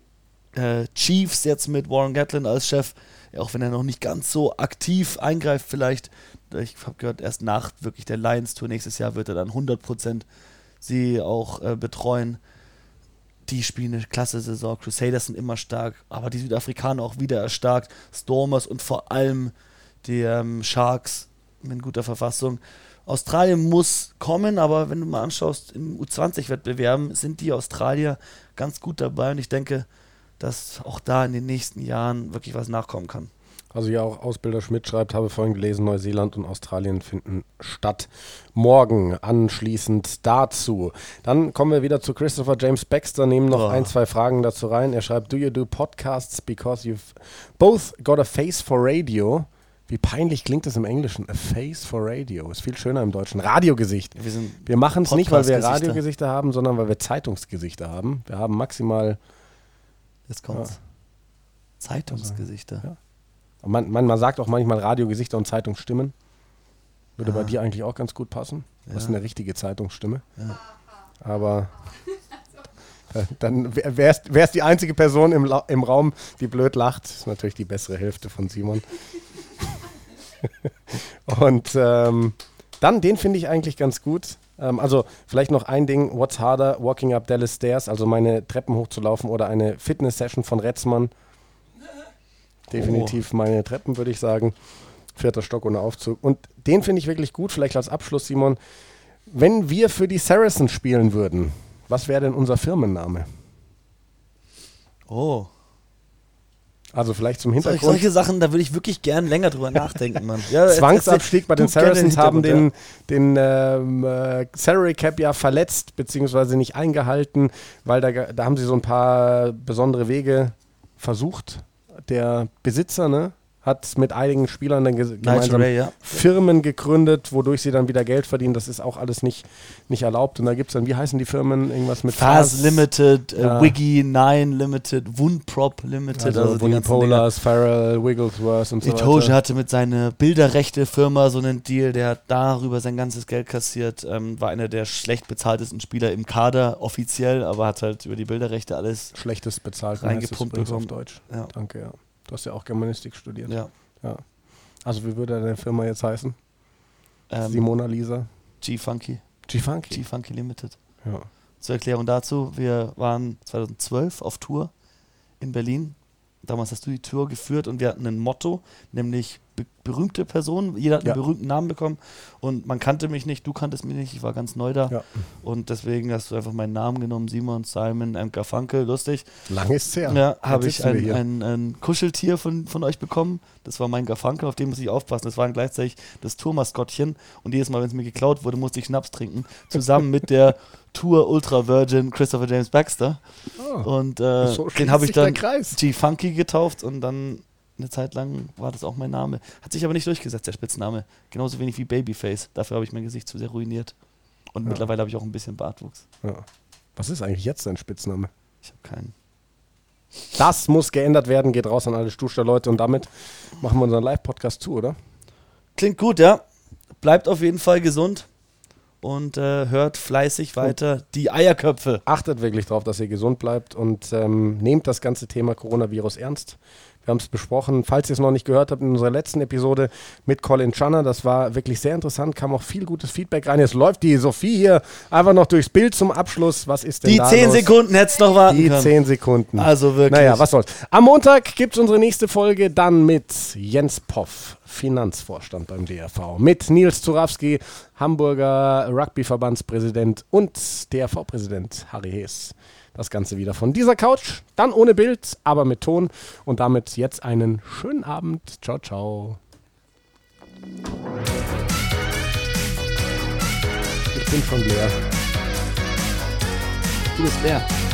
äh, Chiefs jetzt mit Warren Gatlin als Chef, auch wenn er noch nicht ganz so aktiv eingreift vielleicht. Ich habe gehört, erst nach wirklich der Lions-Tour nächstes Jahr wird er dann 100% sie auch äh, betreuen. die spielen eine klasse Saison. Crusaders sind immer stark, aber die Südafrikaner auch wieder erstarkt. Stormers und vor allem die ähm, Sharks in guter Verfassung. Australien muss kommen, aber wenn du mal anschaust, im U20-Wettbewerben sind die Australier ganz gut dabei und ich denke, dass auch da in den nächsten Jahren wirklich was nachkommen kann. Also ja, auch Ausbilder Schmidt schreibt, habe vorhin gelesen, Neuseeland und Australien finden statt. Morgen anschließend dazu. Dann kommen wir wieder zu Christopher James Baxter, nehmen noch Oh. ein, zwei Fragen dazu rein. Er schreibt, do you do podcasts because you've both got a face for radio? Wie peinlich klingt das im Englischen? A face for radio. Ist viel schöner im Deutschen. Radiogesicht. Wir Wir machen es nicht, weil wir. Radiogesichter haben, sondern weil wir Zeitungsgesichter haben. Wir haben maximal, Jetzt kommt's. Zeitungsgesichter. Ja. man, man, man sagt auch manchmal Radiogesichter und Zeitungsstimmen. Würde bei Ja. dir eigentlich auch ganz gut passen. Das ist Ja. eine richtige Zeitungsstimme. Ja. Aber äh, dann wer ist, wer ist die einzige Person im, im Raum, die blöd lacht? Das ist natürlich die bessere Hälfte von Simon. Und ähm, dann, den finde ich eigentlich ganz gut. Ähm, also vielleicht noch ein Ding, what's harder, walking up Dallas Stairs, also meine Treppen hochzulaufen oder eine Fitness-Session von Retzmann. Definitiv meine Treppen, würde ich sagen. Vierter Stock ohne Aufzug. Und den finde ich wirklich gut, vielleicht als Abschluss, Simon. Wenn wir für die Saracens spielen würden, was wäre denn unser Firmenname? Oh. Also vielleicht zum Hintergrund. solche Sachen, da würde ich wirklich gern länger drüber nachdenken, Mann. Ja, Zwangsabstieg bei den Saracens haben den, den ähm, äh, Salary Cap ja verletzt, beziehungsweise nicht eingehalten, weil da, da haben sie so ein paar besondere Wege versucht. Der Besitzer ne, hat mit einigen Spielern dann gemeinsam Ray, ja. Firmen gegründet, wodurch sie dann wieder Geld verdienen. Das ist auch alles nicht, nicht erlaubt. Und da gibt es dann, wie heißen die Firmen? Irgendwas mit Fast Limited, äh, Ja. Wiggy 9 Limited, Wundprop Limited, Also, also, die. Polars, Farrell, Wigglesworth und so Itoge weiter. hatte mit seiner Bilderrechte-Firma so einen Deal, der hat darüber sein ganzes Geld kassiert, ähm, war einer der schlecht bezahltesten Spieler im Kader, offiziell, aber hat halt über die Bilderrechte alles. Schlechtes bezahlt Reingepumpt übrigens auf bekommen. Deutsch. Ja. Danke, ja. Du hast ja auch Germanistik studiert. Ja. Also wie würde deine Firma jetzt heißen? Ähm, Simona Lisa? G-Funky. G-Funky. G-Funky Limited. Ja. Zur Erklärung dazu, wir waren 2012 auf Tour in Berlin. Damals hast du die Tour geführt und wir hatten ein Motto, nämlich be berühmte Personen. Jeder hat einen Ja. berühmten Namen bekommen und man kannte mich nicht, du kanntest mich nicht, ich war ganz neu da. Ja. Und deswegen hast du einfach meinen Namen genommen, Simon, Simon, M. Garfunkel, lustig. Lang ist's her. Ja, habe ich ein, ein, ein Kuscheltier von, von euch bekommen. Das war mein Garfunkel, auf den muss ich aufpassen. Das war gleichzeitig das Tourmaskottchen. Und jedes Mal, wenn es mir geklaut wurde, musste ich Schnaps trinken. Zusammen mit der Tour Ultra Virgin Christopher James Baxter. Oh, Und äh, so den habe ich dann. G-Funky getauft und dann eine Zeit lang war das auch mein Name. Hat sich aber nicht durchgesetzt, der Spitzname. Genauso wenig wie Babyface. Dafür habe ich mein Gesicht zu sehr ruiniert. Und Ja. mittlerweile habe ich auch ein bisschen Bartwuchs. Ja. Was ist eigentlich jetzt dein Spitzname? Ich habe keinen. Das muss geändert werden, geht raus an alle Stuster-Leute und damit machen wir unseren Live-Podcast zu, oder? Klingt gut, ja. Bleibt auf jeden Fall gesund und äh, hört fleißig weiter die Eierköpfe. Achtet wirklich darauf, dass ihr gesund bleibt und ähm, nehmt das ganze Thema Coronavirus ernst. Wir haben es besprochen. Falls ihr es noch nicht gehört habt, in unserer letzten Episode mit Colin Channer, das war wirklich sehr interessant, kam auch viel gutes Feedback rein. Jetzt läuft die Sophie hier einfach noch durchs Bild zum Abschluss. Was ist denn Die da 10 los? Sekunden hättest noch warten Die können. 10 Sekunden. Also wirklich. Naja, was soll's. Am Montag gibt es unsere nächste Folge dann mit Jens Poff, Finanzvorstand beim DRV, mit Nils Zurawski, Hamburger Rugbyverbandspräsident und DRV-Präsident Harry Hees. Das Ganze wieder von dieser Couch, dann ohne Bild, aber mit Ton. Und damit jetzt einen schönen Abend. Ciao, ciao. Ich bin schon leer. Du bist leer.